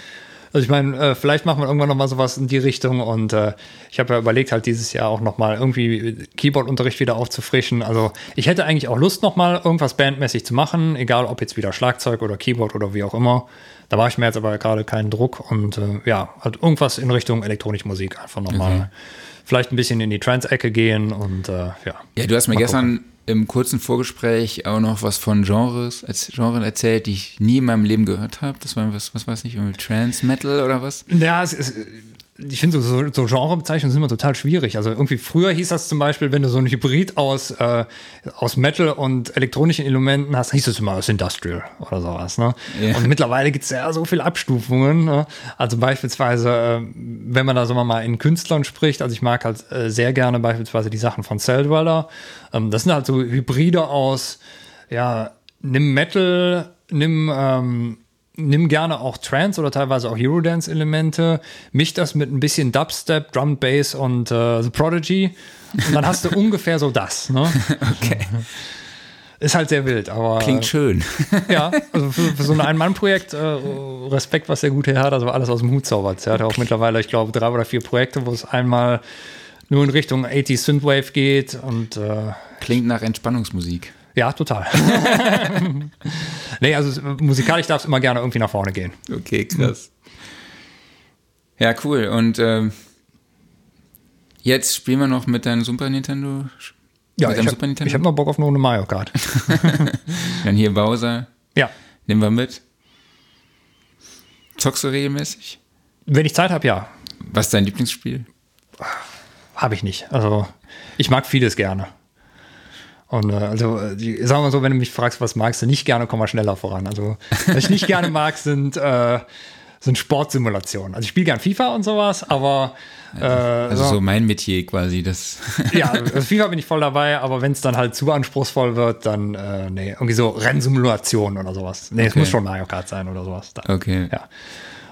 Also ich meine, äh, vielleicht machen wir irgendwann noch mal sowas in die Richtung und äh, ich habe ja überlegt, halt dieses Jahr auch noch mal irgendwie Keyboard-Unterricht wieder aufzufrischen. Also ich hätte eigentlich auch Lust, noch mal irgendwas bandmäßig zu machen, egal ob jetzt wieder Schlagzeug oder Keyboard oder wie auch immer. Da war ich mir jetzt aber gerade keinen Druck und äh, ja, halt irgendwas in Richtung elektronische Musik einfach noch mal Okay. vielleicht ein bisschen in die Trance-Ecke gehen und äh, ja. Ja, du hast mir gestern im kurzen Vorgespräch auch noch was von Genres, als Genren erzählt, die ich nie in meinem Leben gehört habe. Das war was, was weiß ich, Trance Metal oder was? Ja, es ist, ich finde so, so, so Genrebezeichnungen sind immer total schwierig. Also irgendwie früher hieß das zum Beispiel, wenn du so ein Hybrid aus, äh, aus Metal und elektronischen Elementen hast, hieß es immer aus Industrial oder sowas. Ne? Ja. Und mittlerweile gibt es ja so viele Abstufungen. Ne? Also beispielsweise, äh, wenn man da wir mal in Künstlern spricht, also ich mag halt äh, sehr gerne beispielsweise die Sachen von Celldweller. Ähm, das sind halt so Hybride aus, ja, nimm Metal, nimm ähm, nimm gerne auch Trance oder teilweise auch Eurodance-Elemente, misch das mit ein bisschen Dubstep, Drum Bass und äh, The Prodigy und dann hast du (laughs) ungefähr so das. Ne? Okay. Ist halt sehr wild, aber Klingt schön. (laughs) ja, also für, für so ein Ein-Mann-Projekt äh, Respekt, was der gute Herr hat, also alles aus dem Hut zaubert. Er hat auch mittlerweile, ich glaube, drei oder vier Projekte, wo es einmal nur in Richtung 80 Synthwave geht und äh, Klingt nach Entspannungsmusik. ja, total. (laughs) nee, also musikalisch darf es immer gerne irgendwie nach vorne gehen. Okay, krass. Ja, cool. Und ähm, jetzt spielen wir noch mit deinem Super Nintendo. Ja, mit ich habe hab mal Bock auf eine Mario Kart. (laughs) Dann hier Bowser. Ja, Nehmen wir mit. Zockst du regelmäßig? wenn ich Zeit habe, ja. Was ist dein Lieblingsspiel? Habe ich nicht. Also ich mag vieles gerne. Und äh, also, die, sagen wir mal so, wenn du mich fragst, was magst du nicht gerne, komm mal schneller voran. Also, was ich nicht gerne mag, sind, äh, sind Sportsimulationen. Also ich spiele gern FIFA und sowas, aber äh, Also so mein Metier quasi, das. (laughs) ja, (laughs) also FIFA bin ich voll dabei, aber wenn es dann halt zu anspruchsvoll wird, dann äh, nee, irgendwie so Rennsimulationen oder sowas. Nee, es Okay. muss schon Mario Kart sein oder sowas. Da. Okay. Ja.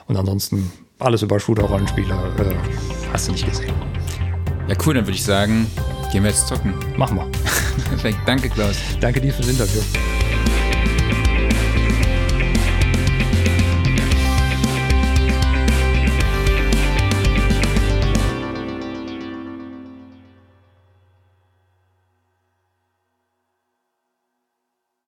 Und ansonsten alles über Shooter-Rollenspiele äh, hast du nicht gesehen. Ja, cool, dann würde ich sagen, gehen wir jetzt zocken. Machen wir. (laughs) Perfekt. Danke, Klaus. Danke dir fürs Interview.